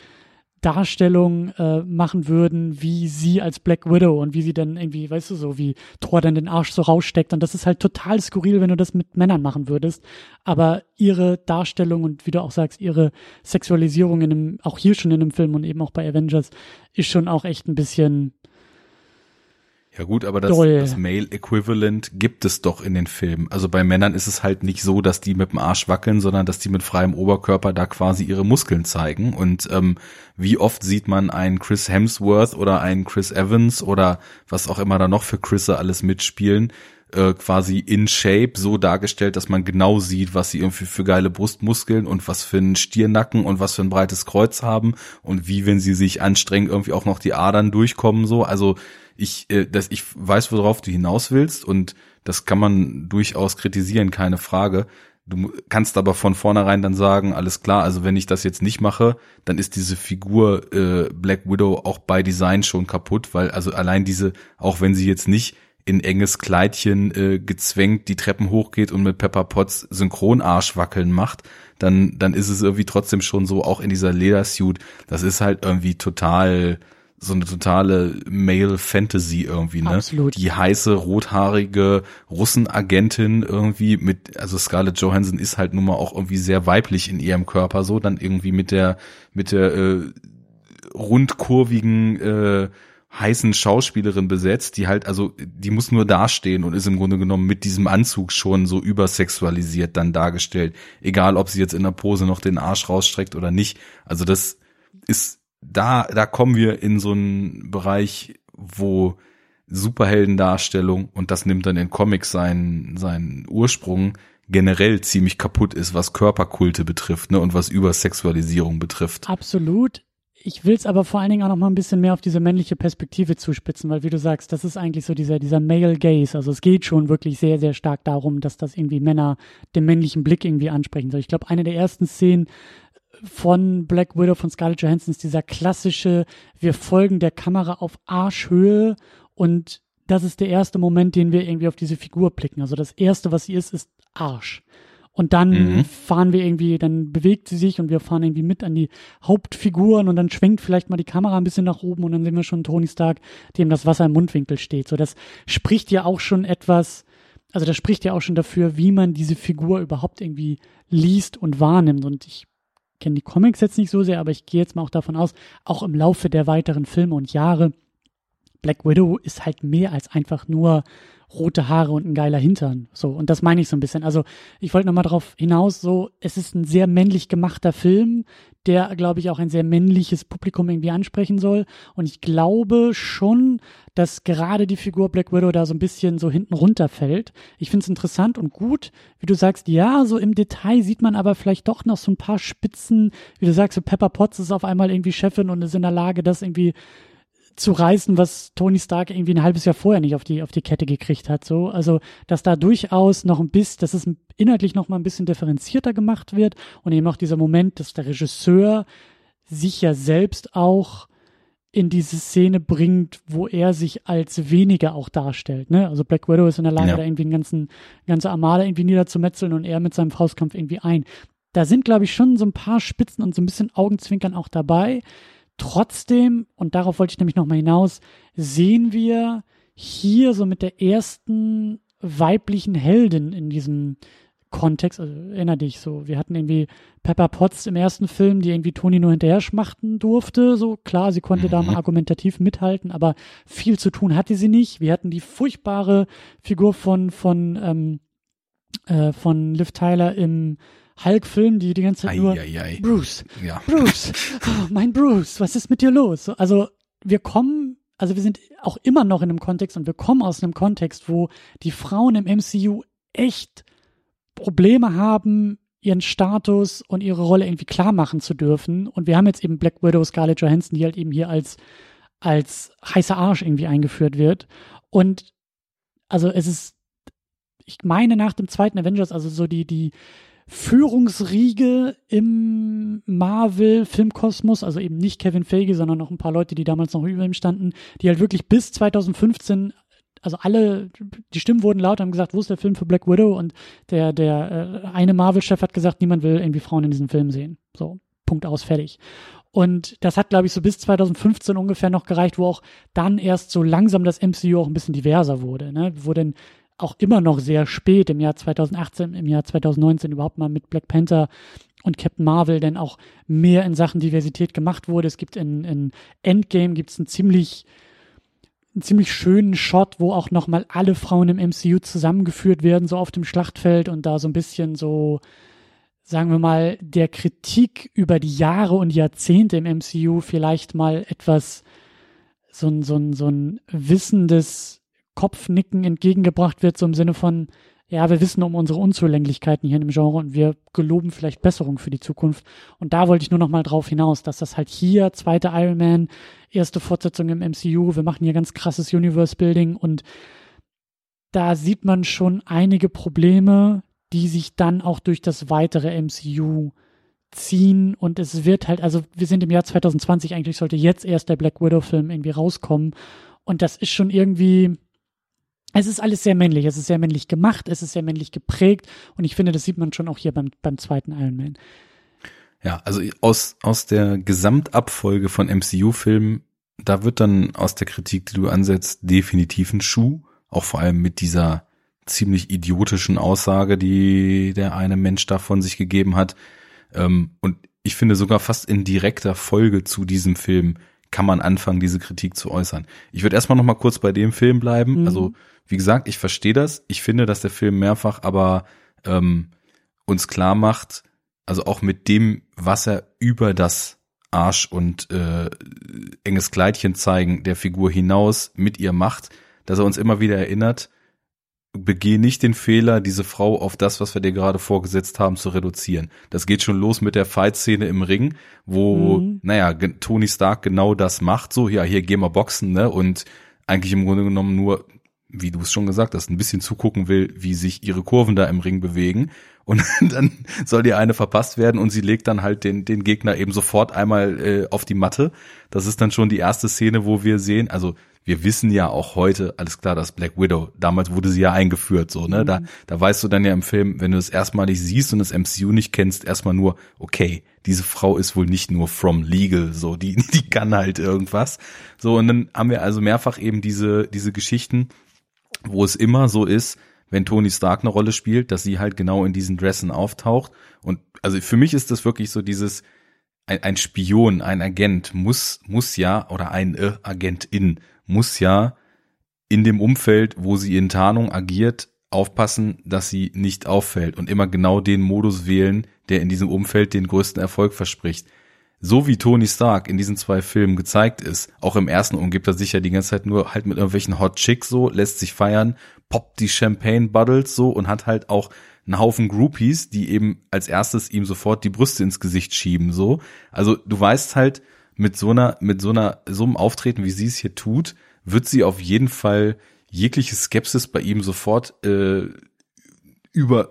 Darstellung äh, machen würden, wie sie als Black Widow und wie sie dann irgendwie, weißt du, so wie Thor dann den Arsch so raussteckt. Und das ist halt total skurril, wenn du das mit Männern machen würdest. Aber ihre Darstellung und wie du auch sagst, ihre Sexualisierung in einem, auch hier schon in einem Film und eben auch bei Avengers, ist schon auch echt ein bisschen, Ja gut, aber das, das Male Equivalent gibt es doch in den Filmen. Also bei Männern ist es halt nicht so, dass die mit dem Arsch wackeln, sondern dass die mit freiem Oberkörper da quasi ihre Muskeln zeigen. Und ähm, wie oft sieht man einen Chris Hemsworth oder einen Chris Evans oder was auch immer da noch für Chrisse alles mitspielen, äh, quasi in Shape so dargestellt, dass man genau sieht, was sie irgendwie für geile Brustmuskeln und was für einen Stiernacken und was für ein breites Kreuz haben und wie, wenn sie sich anstrengen, irgendwie auch noch die Adern durchkommen so. Also ich, äh, dass ich weiß, worauf du hinaus willst und das kann man durchaus kritisieren, keine Frage. Du kannst aber von vornherein dann sagen, alles klar, also wenn ich das jetzt nicht mache, dann ist diese Figur äh, Black Widow auch bei Design schon kaputt, weil also allein diese, auch wenn sie jetzt nicht in enges Kleidchen äh, gezwängt die Treppen hochgeht und mit Pepper Potts Synchronarsch wackeln macht, dann dann ist es irgendwie trotzdem schon so auch in dieser Ledersuit, das ist halt irgendwie total so eine totale Male Fantasy irgendwie, ne? Absolut. Die heiße rothaarige Russenagentin irgendwie mit also Scarlett Johansson ist halt nun mal auch irgendwie sehr weiblich in ihrem Körper so, dann irgendwie mit der mit der äh, rundkurvigen äh, heißen Schauspielerin besetzt, die halt, also die muss nur dastehen und ist im Grunde genommen mit diesem Anzug schon so übersexualisiert dann dargestellt. Egal, ob sie jetzt in der Pose noch den Arsch rausstreckt oder nicht. Also das ist, da, da kommen wir in so einen Bereich, wo Superheldendarstellung und das nimmt dann in Comics seinen, seinen Ursprung generell ziemlich kaputt ist, was Körperkulte betrifft, ne, und was Übersexualisierung betrifft. Absolut ich will es aber vor allen Dingen auch noch mal ein bisschen mehr auf diese männliche Perspektive zuspitzen, weil wie du sagst, das ist eigentlich so dieser, dieser Male Gaze. Also es geht schon wirklich sehr, sehr stark darum, dass das irgendwie Männer den männlichen Blick irgendwie ansprechen soll. Ich glaube, eine der ersten Szenen von Black Widow von Scarlett Johansson ist dieser klassische, wir folgen der Kamera auf Arschhöhe und das ist der erste Moment, den wir irgendwie auf diese Figur blicken. Also das erste, was sie ist, ist Arsch. Und dann mhm. fahren wir irgendwie, dann bewegt sie sich und wir fahren irgendwie mit an die Hauptfiguren und dann schwenkt vielleicht mal die Kamera ein bisschen nach oben und dann sehen wir schon Tony Stark, dem das Wasser im Mundwinkel steht. So, das spricht ja auch schon etwas, also das spricht ja auch schon dafür, wie man diese Figur überhaupt irgendwie liest und wahrnimmt. Und ich kenne die Comics jetzt nicht so sehr, aber ich gehe jetzt mal auch davon aus, auch im Laufe der weiteren Filme und Jahre, Black Widow ist halt mehr als einfach nur rote Haare und ein geiler Hintern. So, und das meine ich so ein bisschen. Also, ich wollte nochmal darauf hinaus, so, es ist ein sehr männlich gemachter Film, der, glaube ich, auch ein sehr männliches Publikum irgendwie ansprechen soll. Und ich glaube schon, dass gerade die Figur Black Widow da so ein bisschen so hinten runterfällt. Ich finde es interessant und gut, wie du sagst, ja, so im Detail sieht man aber vielleicht doch noch so ein paar Spitzen, wie du sagst, so Pepper Potts ist auf einmal irgendwie Chefin und ist in der Lage, das irgendwie zu reißen, was Tony Stark irgendwie ein halbes Jahr vorher nicht auf die, auf die Kette gekriegt hat. So, also, dass da durchaus noch ein bisschen, dass es inhaltlich noch mal ein bisschen differenzierter gemacht wird und eben auch dieser Moment, dass der Regisseur sich ja selbst auch in diese Szene bringt, wo er sich als weniger auch darstellt. Ne? Also Black Widow ist in der Lage, ja. da irgendwie einen ganzen, ganze Armada irgendwie niederzumetzeln und er mit seinem Faustkampf irgendwie ein. Da sind, glaube ich, schon so ein paar Spitzen und so ein bisschen Augenzwinkern auch dabei. Trotzdem, und darauf wollte ich nämlich nochmal hinaus, sehen wir hier so mit der ersten weiblichen Heldin in diesem Kontext, also erinnere dich so, wir hatten irgendwie Pepper Potts im ersten Film, die irgendwie Toni nur hinterher schmachten durfte, so klar, sie konnte mhm. da mal argumentativ mithalten, aber viel zu tun hatte sie nicht. Wir hatten die furchtbare Figur von von ähm, äh, von Liv Tyler im Hulk-Film, die die ganze Zeit nur ei, Bruce, ja. Bruce, oh, mein Bruce, was ist mit dir los? Also wir kommen, also wir sind auch immer noch in einem Kontext und wir kommen aus einem Kontext, wo die Frauen im MCU echt Probleme haben, ihren Status und ihre Rolle irgendwie klar machen zu dürfen. Und wir haben jetzt eben Black Widow, Scarlett Johansson, die halt eben hier als, als heißer Arsch irgendwie eingeführt wird. Und also es ist, ich meine nach dem zweiten Avengers, also so die, die, Führungsriege im Marvel-Filmkosmos, also eben nicht Kevin Feige, sondern noch ein paar Leute, die damals noch über ihm standen, die halt wirklich bis 2015 also alle, die Stimmen wurden laut, haben gesagt, wo ist der Film für Black Widow? Und der, der äh, eine Marvel-Chef hat gesagt, niemand will irgendwie Frauen in diesem Film sehen. So, Punkt aus, fertig. Und das hat, glaube ich, so bis 2015 ungefähr noch gereicht, wo auch dann erst so langsam das MCU auch ein bisschen diverser wurde, ne? wo denn auch immer noch sehr spät im Jahr 2018, im Jahr 2019 überhaupt mal mit Black Panther und Captain Marvel denn auch mehr in Sachen Diversität gemacht wurde. Es gibt in, in Endgame gibt es einen ziemlich einen ziemlich schönen Shot, wo auch nochmal alle Frauen im MCU zusammengeführt werden, so auf dem Schlachtfeld und da so ein bisschen so, sagen wir mal, der Kritik über die Jahre und Jahrzehnte im MCU vielleicht mal etwas so ein, so ein, so ein wissendes Kopfnicken entgegengebracht wird, so im Sinne von, ja, wir wissen um unsere Unzulänglichkeiten hier im Genre und wir geloben vielleicht Besserung für die Zukunft. Und da wollte ich nur noch mal drauf hinaus, dass das halt hier, zweite Iron Man, erste Fortsetzung im MCU, wir machen hier ganz krasses Universe-Building und da sieht man schon einige Probleme, die sich dann auch durch das weitere MCU ziehen und es wird halt, also wir sind im Jahr 2020, eigentlich sollte jetzt erst der Black Widow-Film irgendwie rauskommen und das ist schon irgendwie, es ist alles sehr männlich, es ist sehr männlich gemacht, es ist sehr männlich geprägt und ich finde, das sieht man schon auch hier beim, beim zweiten Iron Man. Ja, also aus, aus der Gesamtabfolge von MCU-Filmen, da wird dann aus der Kritik, die du ansetzt, definitiv ein Schuh, auch vor allem mit dieser ziemlich idiotischen Aussage, die der eine Mensch da von sich gegeben hat. Ähm, und ich finde sogar fast in direkter Folge zu diesem Film kann man anfangen, diese Kritik zu äußern. Ich würde erstmal noch mal kurz bei dem Film bleiben. Mhm. Also wie gesagt, ich verstehe das. Ich finde, dass der Film mehrfach aber ähm, uns klar macht, also auch mit dem, was er über das Arsch und äh, enges Kleidchen zeigen der Figur hinaus mit ihr macht, dass er uns immer wieder erinnert, begeh nicht den Fehler, diese Frau auf das, was wir dir gerade vorgesetzt haben, zu reduzieren. Das geht schon los mit der Fight-Szene im Ring, wo, mhm. naja, Tony Stark genau das macht, so, ja, hier gehen wir boxen, ne, und eigentlich im Grunde genommen nur wie du es schon gesagt hast, ein bisschen zugucken will, wie sich ihre Kurven da im Ring bewegen. Und dann soll die eine verpasst werden und sie legt dann halt den, den Gegner eben sofort einmal äh, auf die Matte. Das ist dann schon die erste Szene, wo wir sehen, also wir wissen ja auch heute, alles klar, das Black Widow, damals wurde sie ja eingeführt, so, ne? Mhm. Da, da weißt du dann ja im Film, wenn du es erstmalig siehst und das MCU nicht kennst, erstmal nur, okay, diese Frau ist wohl nicht nur from legal, so, die, die kann halt irgendwas. So, und dann haben wir also mehrfach eben diese, diese Geschichten, wo es immer so ist, wenn Tony Stark eine Rolle spielt, dass sie halt genau in diesen Dressen auftaucht. Und also für mich ist das wirklich so dieses, ein, ein Spion, ein Agent muss, muss ja, oder ein äh, Agentin muss ja in dem Umfeld, wo sie in Tarnung agiert, aufpassen, dass sie nicht auffällt und immer genau den Modus wählen, der in diesem Umfeld den größten Erfolg verspricht so wie Tony Stark in diesen zwei Filmen gezeigt ist, auch im ersten umgibt er sich ja die ganze Zeit nur halt mit irgendwelchen Hot Chicks so, lässt sich feiern, poppt die Champagne Bottles so und hat halt auch einen Haufen Groupies, die eben als erstes ihm sofort die Brüste ins Gesicht schieben so. Also du weißt halt mit so einer mit so einer so einem Auftreten, wie sie es hier tut, wird sie auf jeden Fall jegliche Skepsis bei ihm sofort äh, über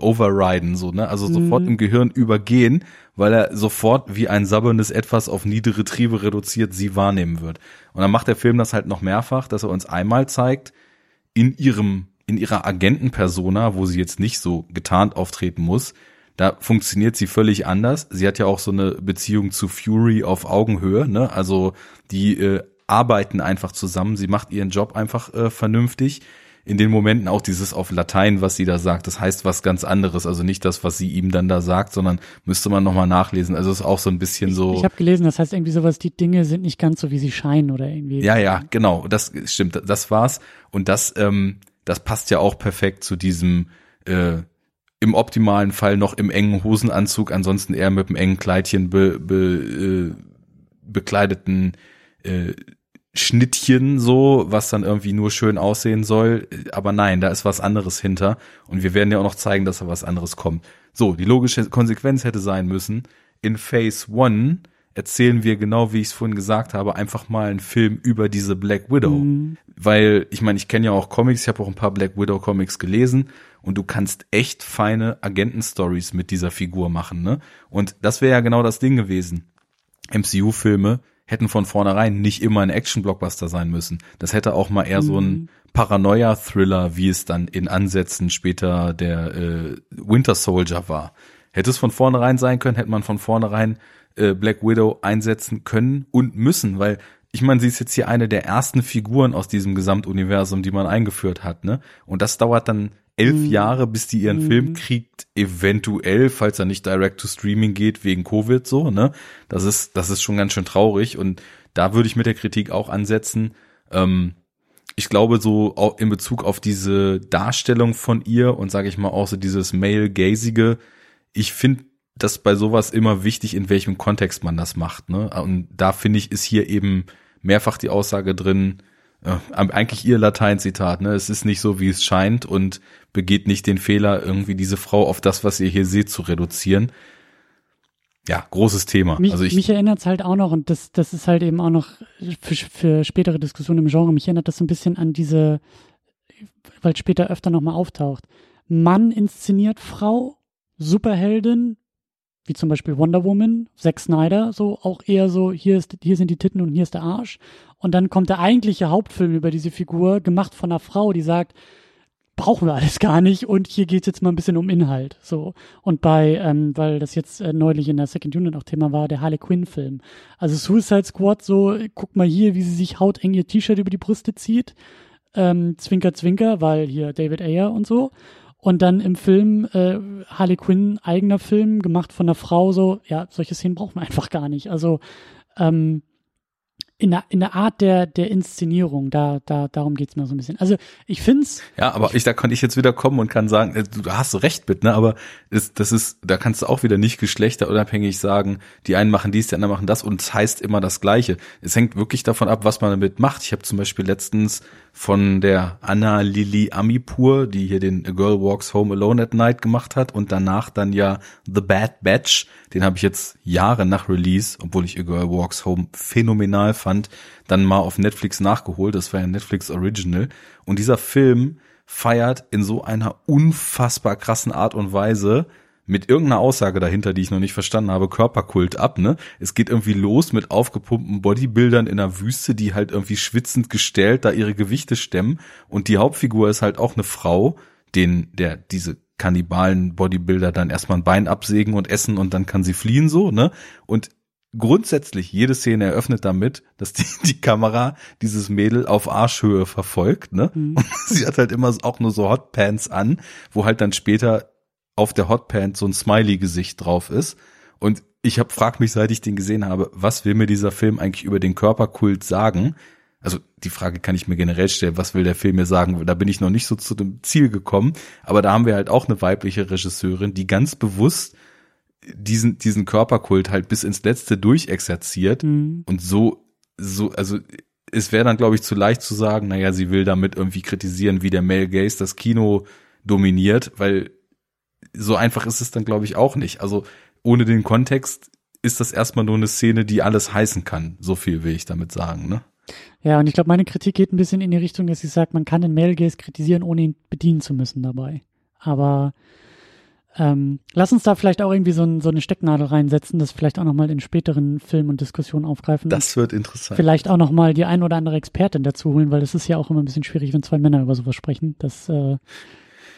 overriden so ne also sofort mhm. im Gehirn übergehen weil er sofort wie ein sabberndes Etwas auf niedere Triebe reduziert sie wahrnehmen wird und dann macht der Film das halt noch mehrfach dass er uns einmal zeigt in ihrem in ihrer Agentenpersona wo sie jetzt nicht so getarnt auftreten muss da funktioniert sie völlig anders. Sie hat ja auch so eine Beziehung zu Fury auf Augenhöhe ne? Also die äh, arbeiten einfach zusammen. Sie macht ihren Job einfach äh, vernünftig in den Momenten auch dieses auf Latein, was sie da sagt, das heißt was ganz anderes. Also nicht das, was sie ihm dann da sagt, sondern müsste man nochmal nachlesen. Also ist auch so ein bisschen so. Ich, ich habe gelesen, das heißt irgendwie sowas, die Dinge sind nicht ganz so, wie sie scheinen oder irgendwie. Ja, ja, genau. Das stimmt, das war's. Und das, ähm, das passt ja auch perfekt zu diesem äh, im optimalen Fall noch im engen Hosenanzug, ansonsten eher mit einem engen Kleidchen be, be, äh, bekleideten äh, Schnittchen so, was dann irgendwie nur schön aussehen soll. Aber nein, da ist was anderes hinter. Und wir werden ja auch noch zeigen, dass da was anderes kommt. So, die logische Konsequenz hätte sein müssen. In Phase One erzählen wir genau, wie ich es vorhin gesagt habe, einfach mal einen Film über diese Black Widow. Mhm. Weil, ich meine, ich kenne ja auch Comics, ich habe auch ein paar Black Widow Comics gelesen und du kannst echt feine Agenten-Stories mit dieser Figur machen, ne? Und das wäre ja genau das Ding gewesen. MCU-Filme hätten von vornherein nicht immer ein Action-Blockbuster sein müssen. Das hätte auch mal eher mhm. so ein mhm. Paranoia-Thriller, wie es dann in Ansätzen später der äh, Winter Soldier war. Hätte es von vornherein sein können, hätte man von vornherein äh, Black Widow einsetzen können und müssen, weil ich meine, sie ist jetzt hier eine der ersten Figuren aus diesem Gesamtuniversum, die man eingeführt hat, ne? Und das dauert dann elf mhm. Jahre, bis die ihren mhm. Film kriegt, eventuell, falls er nicht direct to streaming geht, wegen Covid so, ne? Das ist, das ist schon ganz schön traurig und da würde ich mit der Kritik auch ansetzen, Ähm, ich glaube so auch in Bezug auf diese Darstellung von ihr und sage ich mal auch so dieses male-gazige, ich finde das bei sowas immer wichtig, in welchem Kontext man das macht. Ne? Und da finde ich, ist hier eben mehrfach die Aussage drin, äh, eigentlich ihr Lateinzitat, ne? Es ist nicht so, wie es scheint und begeht nicht den Fehler, irgendwie diese Frau auf das, was ihr hier seht, zu reduzieren. Ja, großes Thema. Mich, also ich, mich erinnert es halt auch noch, und das, das ist halt eben auch noch für, für spätere Diskussionen im Genre, mich erinnert das so ein bisschen an diese, weil es später öfter nochmal auftaucht. Mann inszeniert Frau, Superheldin, wie zum Beispiel Wonder Woman, Zack Snyder, so auch eher so, hier ist, hier sind die Titten und hier ist der Arsch. Und dann kommt der eigentliche Hauptfilm über diese Figur, gemacht von einer Frau, die sagt, brauchen wir alles gar nicht und hier geht's jetzt mal ein bisschen um Inhalt. So. Und bei, ähm, weil das jetzt äh, neulich in der Second Unit auch Thema war, der Harley Quinn-Film. Also Suicide Squad, so, guck mal hier, wie sie sich hauteng ihr T-Shirt über die Brüste zieht. Ähm, zwinker, zwinker, weil hier David Ayer und so. Und dann im Film äh, Harley Quinn, eigener Film, gemacht von einer Frau, so, ja, solche Szenen brauchen wir einfach gar nicht. Also, ähm, in der, in der Art der, der Inszenierung, da, da, darum geht's mir so ein bisschen. Also ich find's. Ja, aber ich, da kann ich jetzt wieder kommen und kann sagen, äh, du hast recht mit, ne? Aber das, das ist, da kannst du auch wieder nicht geschlechterunabhängig sagen, die einen machen dies, die anderen machen das und es heißt immer das Gleiche. Es hängt wirklich davon ab, was man damit macht. Ich habe zum Beispiel letztens von der Anna Lili Amipur, die hier den A Girl Walks Home Alone at Night gemacht hat und danach dann ja The Bad Batch, den habe ich jetzt Jahre nach Release, obwohl ich A Girl Walks Home phänomenal fand, dann mal auf Netflix nachgeholt. Das war ja Netflix Original. Und dieser Film feiert in so einer unfassbar krassen Art und Weise mit irgendeiner Aussage dahinter, die ich noch nicht verstanden habe, Körperkult ab, ne? Es geht irgendwie los mit aufgepumpten Bodybuildern in der Wüste, die halt irgendwie schwitzend gestellt da ihre Gewichte stemmen und die Hauptfigur ist halt auch eine Frau, den der diese Kannibalen Bodybuilder dann erstmal ein Bein absägen und essen und dann kann sie fliehen so, ne? Und grundsätzlich jede Szene eröffnet damit, dass die, die Kamera dieses Mädel auf Arschhöhe verfolgt, ne? Mhm. Und sie hat halt immer auch nur so Hotpants an, wo halt dann später auf der Hotpants so ein Smiley-Gesicht drauf ist. Und ich hab, frag mich, seit ich den gesehen habe, was will mir dieser Film eigentlich über den Körperkult sagen? Also die Frage kann ich mir generell stellen, was will der Film mir sagen? Da bin ich noch nicht so zu dem Ziel gekommen. Aber da haben wir halt auch eine weibliche Regisseurin, die ganz bewusst diesen, diesen Körperkult halt bis ins Letzte durchexerziert mhm. und so, so, also es wäre dann, glaube ich, zu leicht zu sagen, naja, sie will damit irgendwie kritisieren, wie der Male Gaze das Kino dominiert, weil so einfach ist es dann, glaube ich, auch nicht. Also ohne den Kontext ist das erstmal nur eine Szene, die alles heißen kann. So viel will ich damit sagen, ne? Ja, und ich glaube, meine Kritik geht ein bisschen in die Richtung, dass ich sage, man kann den Male Gaze kritisieren, ohne ihn bedienen zu müssen dabei. Aber ähm, lass uns da vielleicht auch irgendwie so, ein, so eine Stecknadel reinsetzen, das vielleicht auch nochmal in späteren Filmen und Diskussionen aufgreifen. Das wird interessant. Vielleicht auch nochmal die ein oder andere Expertin dazu holen, weil das ist ja auch immer ein bisschen schwierig, wenn zwei Männer über sowas sprechen. Das, äh,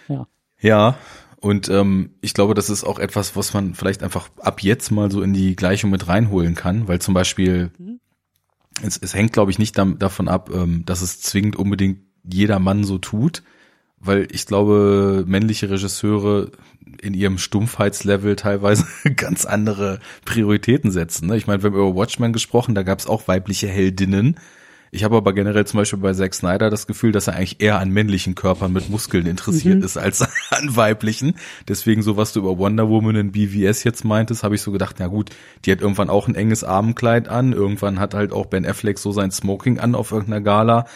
ja. Ja, und ähm, ich glaube, das ist auch etwas, was man vielleicht einfach ab jetzt mal so in die Gleichung mit reinholen kann, weil zum Beispiel mhm. es, es hängt, glaube ich, nicht da, davon ab, ähm, dass es zwingend unbedingt jeder Mann so tut, weil ich glaube, männliche Regisseure in ihrem Stumpfheitslevel teilweise ganz andere Prioritäten setzen. Ne? Ich meine, wir haben über Watchmen gesprochen, da gab es auch weibliche Heldinnen, ich habe aber generell zum Beispiel bei Zack Snyder das Gefühl, dass er eigentlich eher an männlichen Körpern mit Muskeln interessiert mhm. ist als an weiblichen. Deswegen so, was du über Wonder Woman in BVS jetzt meintest, habe ich so gedacht, na gut, die hat irgendwann auch ein enges Abendkleid an. Irgendwann hat halt auch Ben Affleck so sein Smoking an auf irgendeiner Gala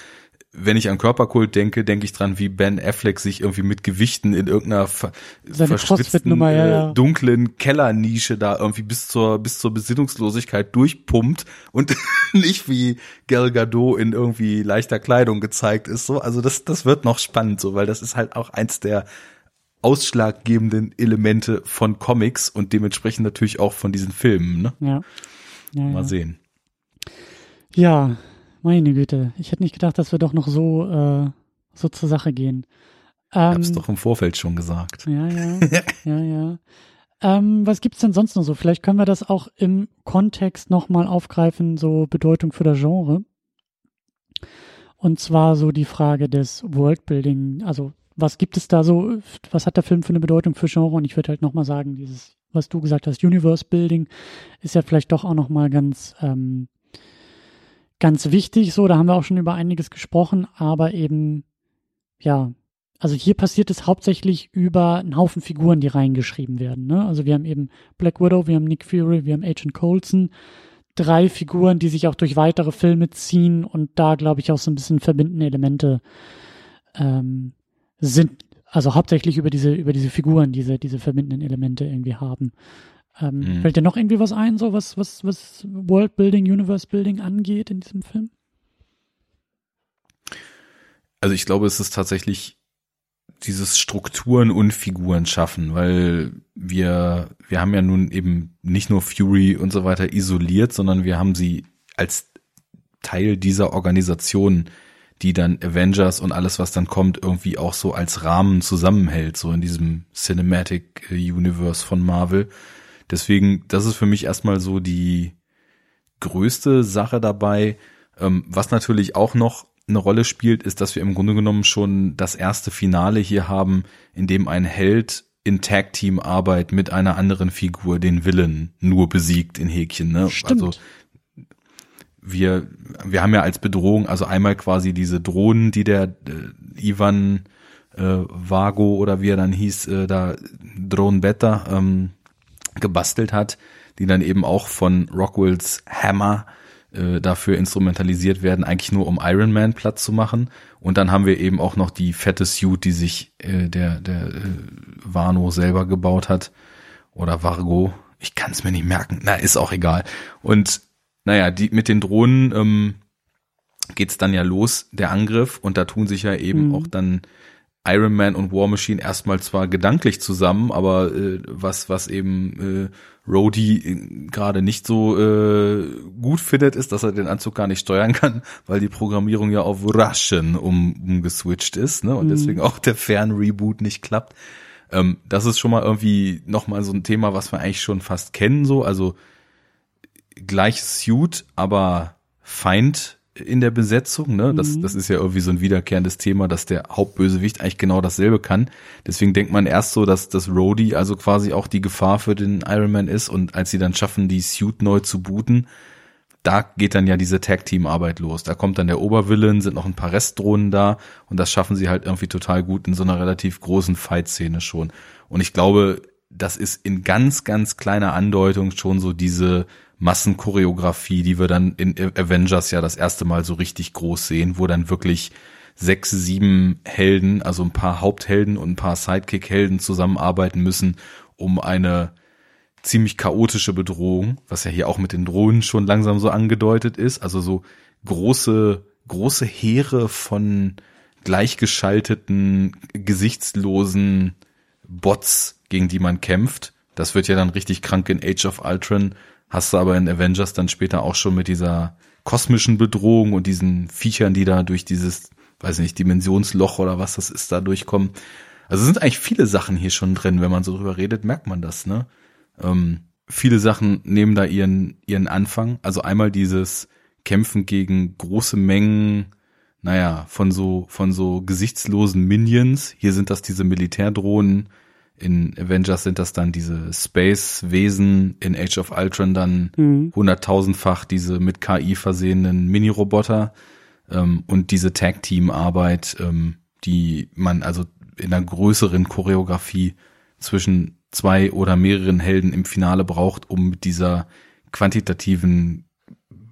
wenn ich an Körperkult denke, denke ich dran, wie Ben Affleck sich irgendwie mit Gewichten in irgendeiner ver verschwitzten, ja, ja. Äh, dunklen Kellernische da irgendwie bis zur bis zur Besinnungslosigkeit durchpumpt und nicht wie Gal Gadot in irgendwie leichter Kleidung gezeigt ist. So, also das das wird noch spannend, so, weil das ist halt auch eins der ausschlaggebenden Elemente von Comics und dementsprechend natürlich auch von diesen Filmen. Ne? Ja. ja Mal sehen. Ja, meine Güte, ich hätte nicht gedacht, dass wir doch noch so, äh, so zur Sache gehen. Ähm, ich hab's doch im Vorfeld schon gesagt. Ja, ja, ja, ja. Ähm, was gibt's denn sonst noch so? Vielleicht können wir das auch im Kontext nochmal aufgreifen, so Bedeutung für das Genre. Und zwar so die Frage des Worldbuilding. Also, was gibt es da so? Was hat der Film für eine Bedeutung für Genre? Und ich würde halt nochmal sagen, dieses, was du gesagt hast, Universe Building ist ja vielleicht doch auch nochmal ganz, ähm, ganz wichtig, so, da haben wir auch schon über einiges gesprochen, aber eben, ja, also hier passiert es hauptsächlich über einen Haufen Figuren, die reingeschrieben werden. Ne? Also wir haben eben Black Widow, wir haben Nick Fury, wir haben Agent Coulson. Drei Figuren, die sich auch durch weitere Filme ziehen und da, glaube ich, auch so ein bisschen verbindende Elemente ähm, sind. Also hauptsächlich über diese, über diese Figuren, diese, diese verbindenden Elemente irgendwie haben. Ähm, mhm. Fällt dir noch irgendwie was ein, so was, was, was Worldbuilding, Universe Building angeht in diesem Film? Also ich glaube, es ist tatsächlich dieses Strukturen und Figuren schaffen, weil wir, wir haben ja nun eben nicht nur Fury und so weiter isoliert, sondern wir haben sie als Teil dieser Organisation, die dann Avengers und alles, was dann kommt, irgendwie auch so als Rahmen zusammenhält, so in diesem Cinematic Universe von Marvel. Deswegen, das ist für mich erstmal so die größte Sache dabei. Ähm, was natürlich auch noch eine Rolle spielt, ist, dass wir im Grunde genommen schon das erste Finale hier haben, in dem ein Held in Tag-Team-Arbeit mit einer anderen Figur den Willen nur besiegt in Häkchen. Ne? Stimmt. Also wir, wir haben ja als Bedrohung, also einmal quasi diese Drohnen, die der äh, Ivan äh, Vago oder wie er dann hieß, äh, da Drohnen Beta ähm, gebastelt hat, die dann eben auch von Rockwells Hammer äh, dafür instrumentalisiert werden, eigentlich nur um Iron Man Platz zu machen. Und dann haben wir eben auch noch die fette Suit, die sich äh, der, der äh, Wano selber gebaut hat. Oder Vargo. Ich kann es mir nicht merken. Na, ist auch egal. Und naja, die mit den Drohnen ähm, geht's dann ja los, der Angriff. Und da tun sich ja eben mhm. auch dann Iron Man und War Machine erstmal zwar gedanklich zusammen, aber äh, was was eben äh, Rhodey äh, gerade nicht so äh, gut findet, ist, dass er den Anzug gar nicht steuern kann, weil die Programmierung ja auf Russian um, umgeswitcht ist, ne? Und mhm. deswegen auch der Fern-Reboot nicht klappt. Ähm, das ist schon mal irgendwie nochmal so ein Thema, was wir eigentlich schon fast kennen, so, also gleiches Suit, aber Feind in der Besetzung, ne? Das, mhm. das ist ja irgendwie so ein wiederkehrendes Thema, dass der Hauptbösewicht eigentlich genau dasselbe kann. Deswegen denkt man erst so, dass das Rhodey also quasi auch die Gefahr für den Iron Man ist und als sie dann schaffen, die Suit neu zu booten, da geht dann ja diese Tag-Team-Arbeit los. Da kommt dann der Obervillain, sind noch ein paar Restdrohnen da und das schaffen sie halt irgendwie total gut in so einer relativ großen Fight-Szene schon. Und ich glaube, das ist in ganz, ganz kleiner Andeutung schon so diese Massenchoreografie, die wir dann in Avengers ja das erste Mal so richtig groß sehen, wo dann wirklich sechs, sieben Helden, also ein paar Haupthelden und ein paar Sidekick-Helden zusammenarbeiten müssen, um eine ziemlich chaotische Bedrohung, was ja hier auch mit den Drohnen schon langsam so angedeutet ist, also so große, große Heere von gleichgeschalteten, gesichtslosen Bots, gegen die man kämpft. Das wird ja dann richtig krank in Age of Ultron, Hast du aber in Avengers dann später auch schon mit dieser kosmischen Bedrohung und diesen Viechern, die da durch dieses, weiß nicht, Dimensionsloch oder was das ist, da durchkommen. Also sind eigentlich viele Sachen hier schon drin, wenn man so drüber redet, merkt man das, ne? Ähm, viele Sachen nehmen da ihren, ihren Anfang. Also einmal dieses Kämpfen gegen große Mengen, naja, von so, von so gesichtslosen Minions. Hier sind das diese Militärdrohnen, in Avengers sind das dann diese Space-Wesen, in Age of Ultron dann mhm. hunderttausendfach diese mit KI versehenen Mini-Roboter ähm, und diese Tag-Team-Arbeit, ähm, die man also in einer größeren Choreografie zwischen zwei oder mehreren Helden im Finale braucht, um mit dieser quantitativen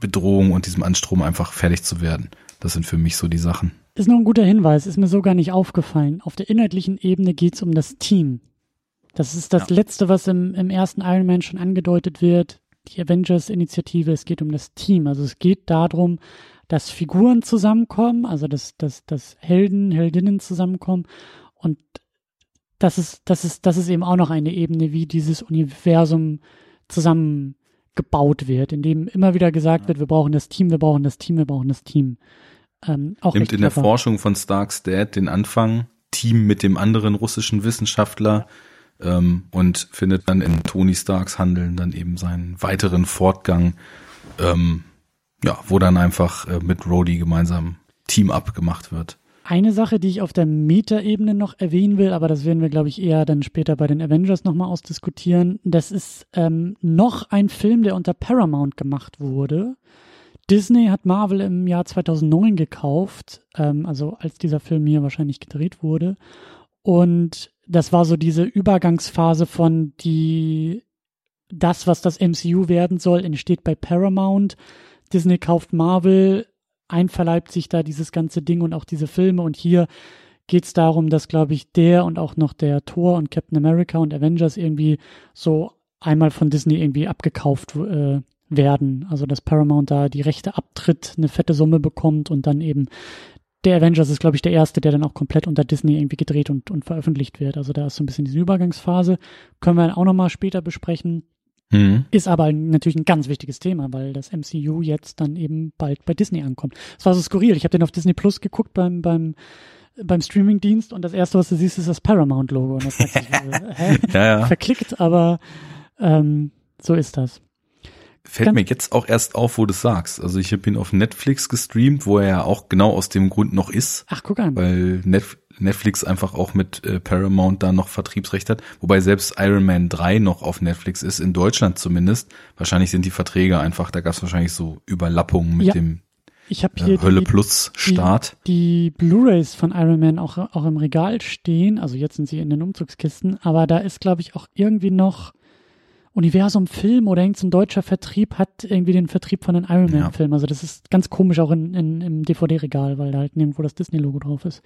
Bedrohung und diesem Anstrom einfach fertig zu werden. Das sind für mich so die Sachen. Ist noch ein guter Hinweis, ist mir so gar nicht aufgefallen. Auf der inhaltlichen Ebene geht es um das Team. Das ist das ja. Letzte, was im, im ersten Iron Man schon angedeutet wird. Die Avengers-Initiative, es geht um das Team. Also es geht darum, dass Figuren zusammenkommen, also dass, dass, dass Helden, Heldinnen zusammenkommen. Und das ist, das ist, das ist eben auch noch eine Ebene, wie dieses Universum zusammengebaut wird, in dem immer wieder gesagt ja. wird, wir brauchen das Team, wir brauchen das Team, wir brauchen das Team. Ähm, auch Nimmt in der Forschung von Stark's Dad den Anfang, Team mit dem anderen russischen Wissenschaftler, ähm, und findet dann in Tony Starks Handeln dann eben seinen weiteren Fortgang, ähm, ja, wo dann einfach äh, mit Rhodey gemeinsam Team-Up gemacht wird. Eine Sache, die ich auf der Meta-Ebene noch erwähnen will, aber das werden wir, glaube ich, eher dann später bei den Avengers nochmal ausdiskutieren. Das ist ähm, noch ein Film, der unter Paramount gemacht wurde, Disney hat Marvel im Jahr 2009 gekauft, ähm, also als dieser Film hier wahrscheinlich gedreht wurde. Und das war so diese Übergangsphase von die, das, was das MCU werden soll, entsteht bei Paramount. Disney kauft Marvel, einverleibt sich da dieses ganze Ding und auch diese Filme. Und hier geht es darum, dass, glaube ich, der und auch noch der Thor und Captain America und Avengers irgendwie so einmal von Disney irgendwie abgekauft äh, werden. Also dass Paramount da die Rechte abtritt, eine fette Summe bekommt und dann eben der Avengers ist, glaube ich, der erste, der dann auch komplett unter Disney irgendwie gedreht und, und veröffentlicht wird. Also da ist so ein bisschen diese Übergangsphase. Können wir auch nochmal später besprechen. Mhm. Ist aber natürlich ein ganz wichtiges Thema, weil das MCU jetzt dann eben bald bei Disney ankommt. Es war so skurril. Ich habe den auf Disney Plus geguckt beim, beim, beim Streamingdienst und das erste, was du siehst, ist das Paramount-Logo. Und das hat sich, äh, ja, ja. verklickt, aber ähm, so ist das. Fällt Ganz mir jetzt auch erst auf, wo du sagst. Also ich habe ihn auf Netflix gestreamt, wo er ja auch genau aus dem Grund noch ist. Ach, guck an. Weil Netflix einfach auch mit äh, Paramount da noch Vertriebsrecht hat. Wobei selbst Iron Man 3 noch auf Netflix ist, in Deutschland zumindest. Wahrscheinlich sind die Verträge einfach, da gab es wahrscheinlich so Überlappungen mit ja. dem ich hier äh, Hölle die, Plus Start. Die, die Blu-rays von Iron Man auch, auch im Regal stehen. Also jetzt sind sie in den Umzugskisten. Aber da ist, glaube ich, auch irgendwie noch Universum Film oder irgendein deutscher Vertrieb hat irgendwie den Vertrieb von den Iron Man ja. Filmen. Also das ist ganz komisch auch in, in, im DVD-Regal, weil da halt nirgendwo das Disney-Logo drauf ist.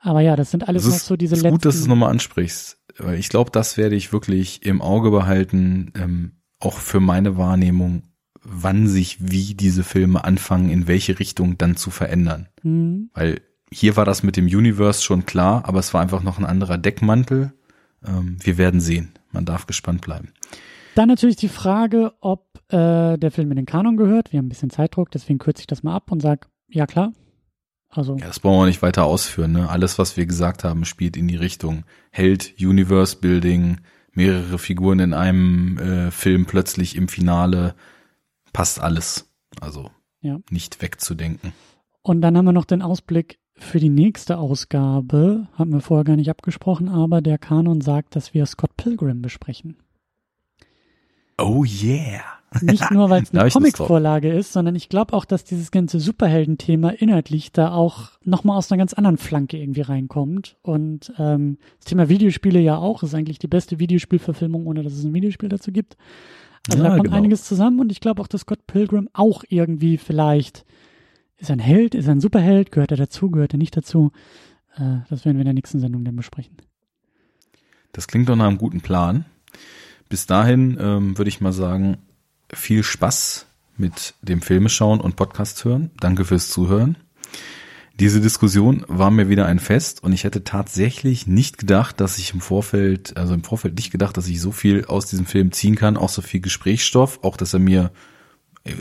Aber ja, das sind alles das ist, noch so diese ist letzten. Gut, dass du es nochmal ansprichst. Ich glaube, das werde ich wirklich im Auge behalten, ähm, auch für meine Wahrnehmung, wann sich wie diese Filme anfangen, in welche Richtung dann zu verändern. Mhm. Weil hier war das mit dem Universe schon klar, aber es war einfach noch ein anderer Deckmantel. Ähm, wir werden sehen. Man darf gespannt bleiben. Dann natürlich die Frage, ob äh, der Film in den Kanon gehört. Wir haben ein bisschen Zeitdruck, deswegen kürze ich das mal ab und sage, ja klar. Also. Ja, das brauchen wir nicht weiter ausführen. Ne? Alles, was wir gesagt haben, spielt in die Richtung Held, Universe Building, mehrere Figuren in einem äh, Film plötzlich im Finale. Passt alles. Also ja. nicht wegzudenken. Und dann haben wir noch den Ausblick für die nächste Ausgabe. Haben wir vorher gar nicht abgesprochen, aber der Kanon sagt, dass wir Scott Pilgrim besprechen. Oh yeah. Nicht nur, weil es eine Comicvorlage ist, sondern ich glaube auch, dass dieses ganze Superhelden-Thema inhaltlich da auch nochmal aus einer ganz anderen Flanke irgendwie reinkommt. Und ähm, das Thema Videospiele ja auch, ist eigentlich die beste Videospielverfilmung, ohne dass es ein Videospiel dazu gibt. Also ja, da kommt genau. einiges zusammen und ich glaube auch, dass Scott Pilgrim auch irgendwie vielleicht ist ein Held, ist ein Superheld, gehört er dazu, gehört er nicht dazu. Äh, das werden wir in der nächsten Sendung dann besprechen. Das klingt doch nach einem guten Plan bis dahin ähm, würde ich mal sagen, viel Spaß mit dem Filme schauen und Podcast hören. Danke fürs Zuhören. Diese Diskussion war mir wieder ein Fest und ich hätte tatsächlich nicht gedacht, dass ich im Vorfeld, also im Vorfeld nicht gedacht, dass ich so viel aus diesem Film ziehen kann, auch so viel Gesprächsstoff, auch dass er mir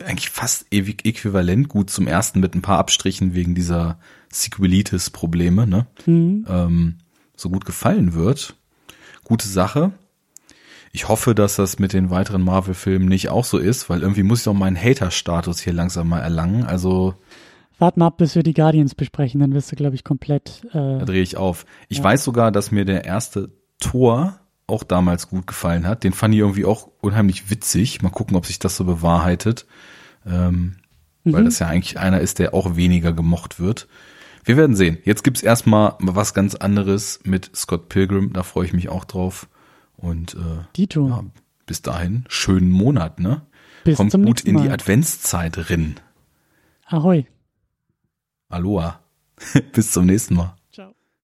eigentlich fast ewig äquivalent gut zum ersten mit ein paar Abstrichen wegen dieser Sequelitis-Probleme, ne? Mhm. Ähm, so gut gefallen wird. Gute Sache. Ich hoffe, dass das mit den weiteren Marvel-Filmen nicht auch so ist, weil irgendwie muss ich doch meinen Hater-Status hier langsam mal erlangen. Also Wart mal ab, bis wir die Guardians besprechen, dann wirst du, glaube ich, komplett. Äh, da drehe ich auf. Ich ja. weiß sogar, dass mir der erste Tor auch damals gut gefallen hat. Den fand ich irgendwie auch unheimlich witzig. Mal gucken, ob sich das so bewahrheitet. Ähm, mhm. Weil das ja eigentlich einer ist, der auch weniger gemocht wird. Wir werden sehen. Jetzt gibt's erstmal was ganz anderes mit Scott Pilgrim. Da freue ich mich auch drauf. Und äh, Dito. Ja, bis dahin, schönen Monat, ne? Bis Kommt gut in die Adventszeit rin. Ahoi. Aloha. bis zum nächsten Mal.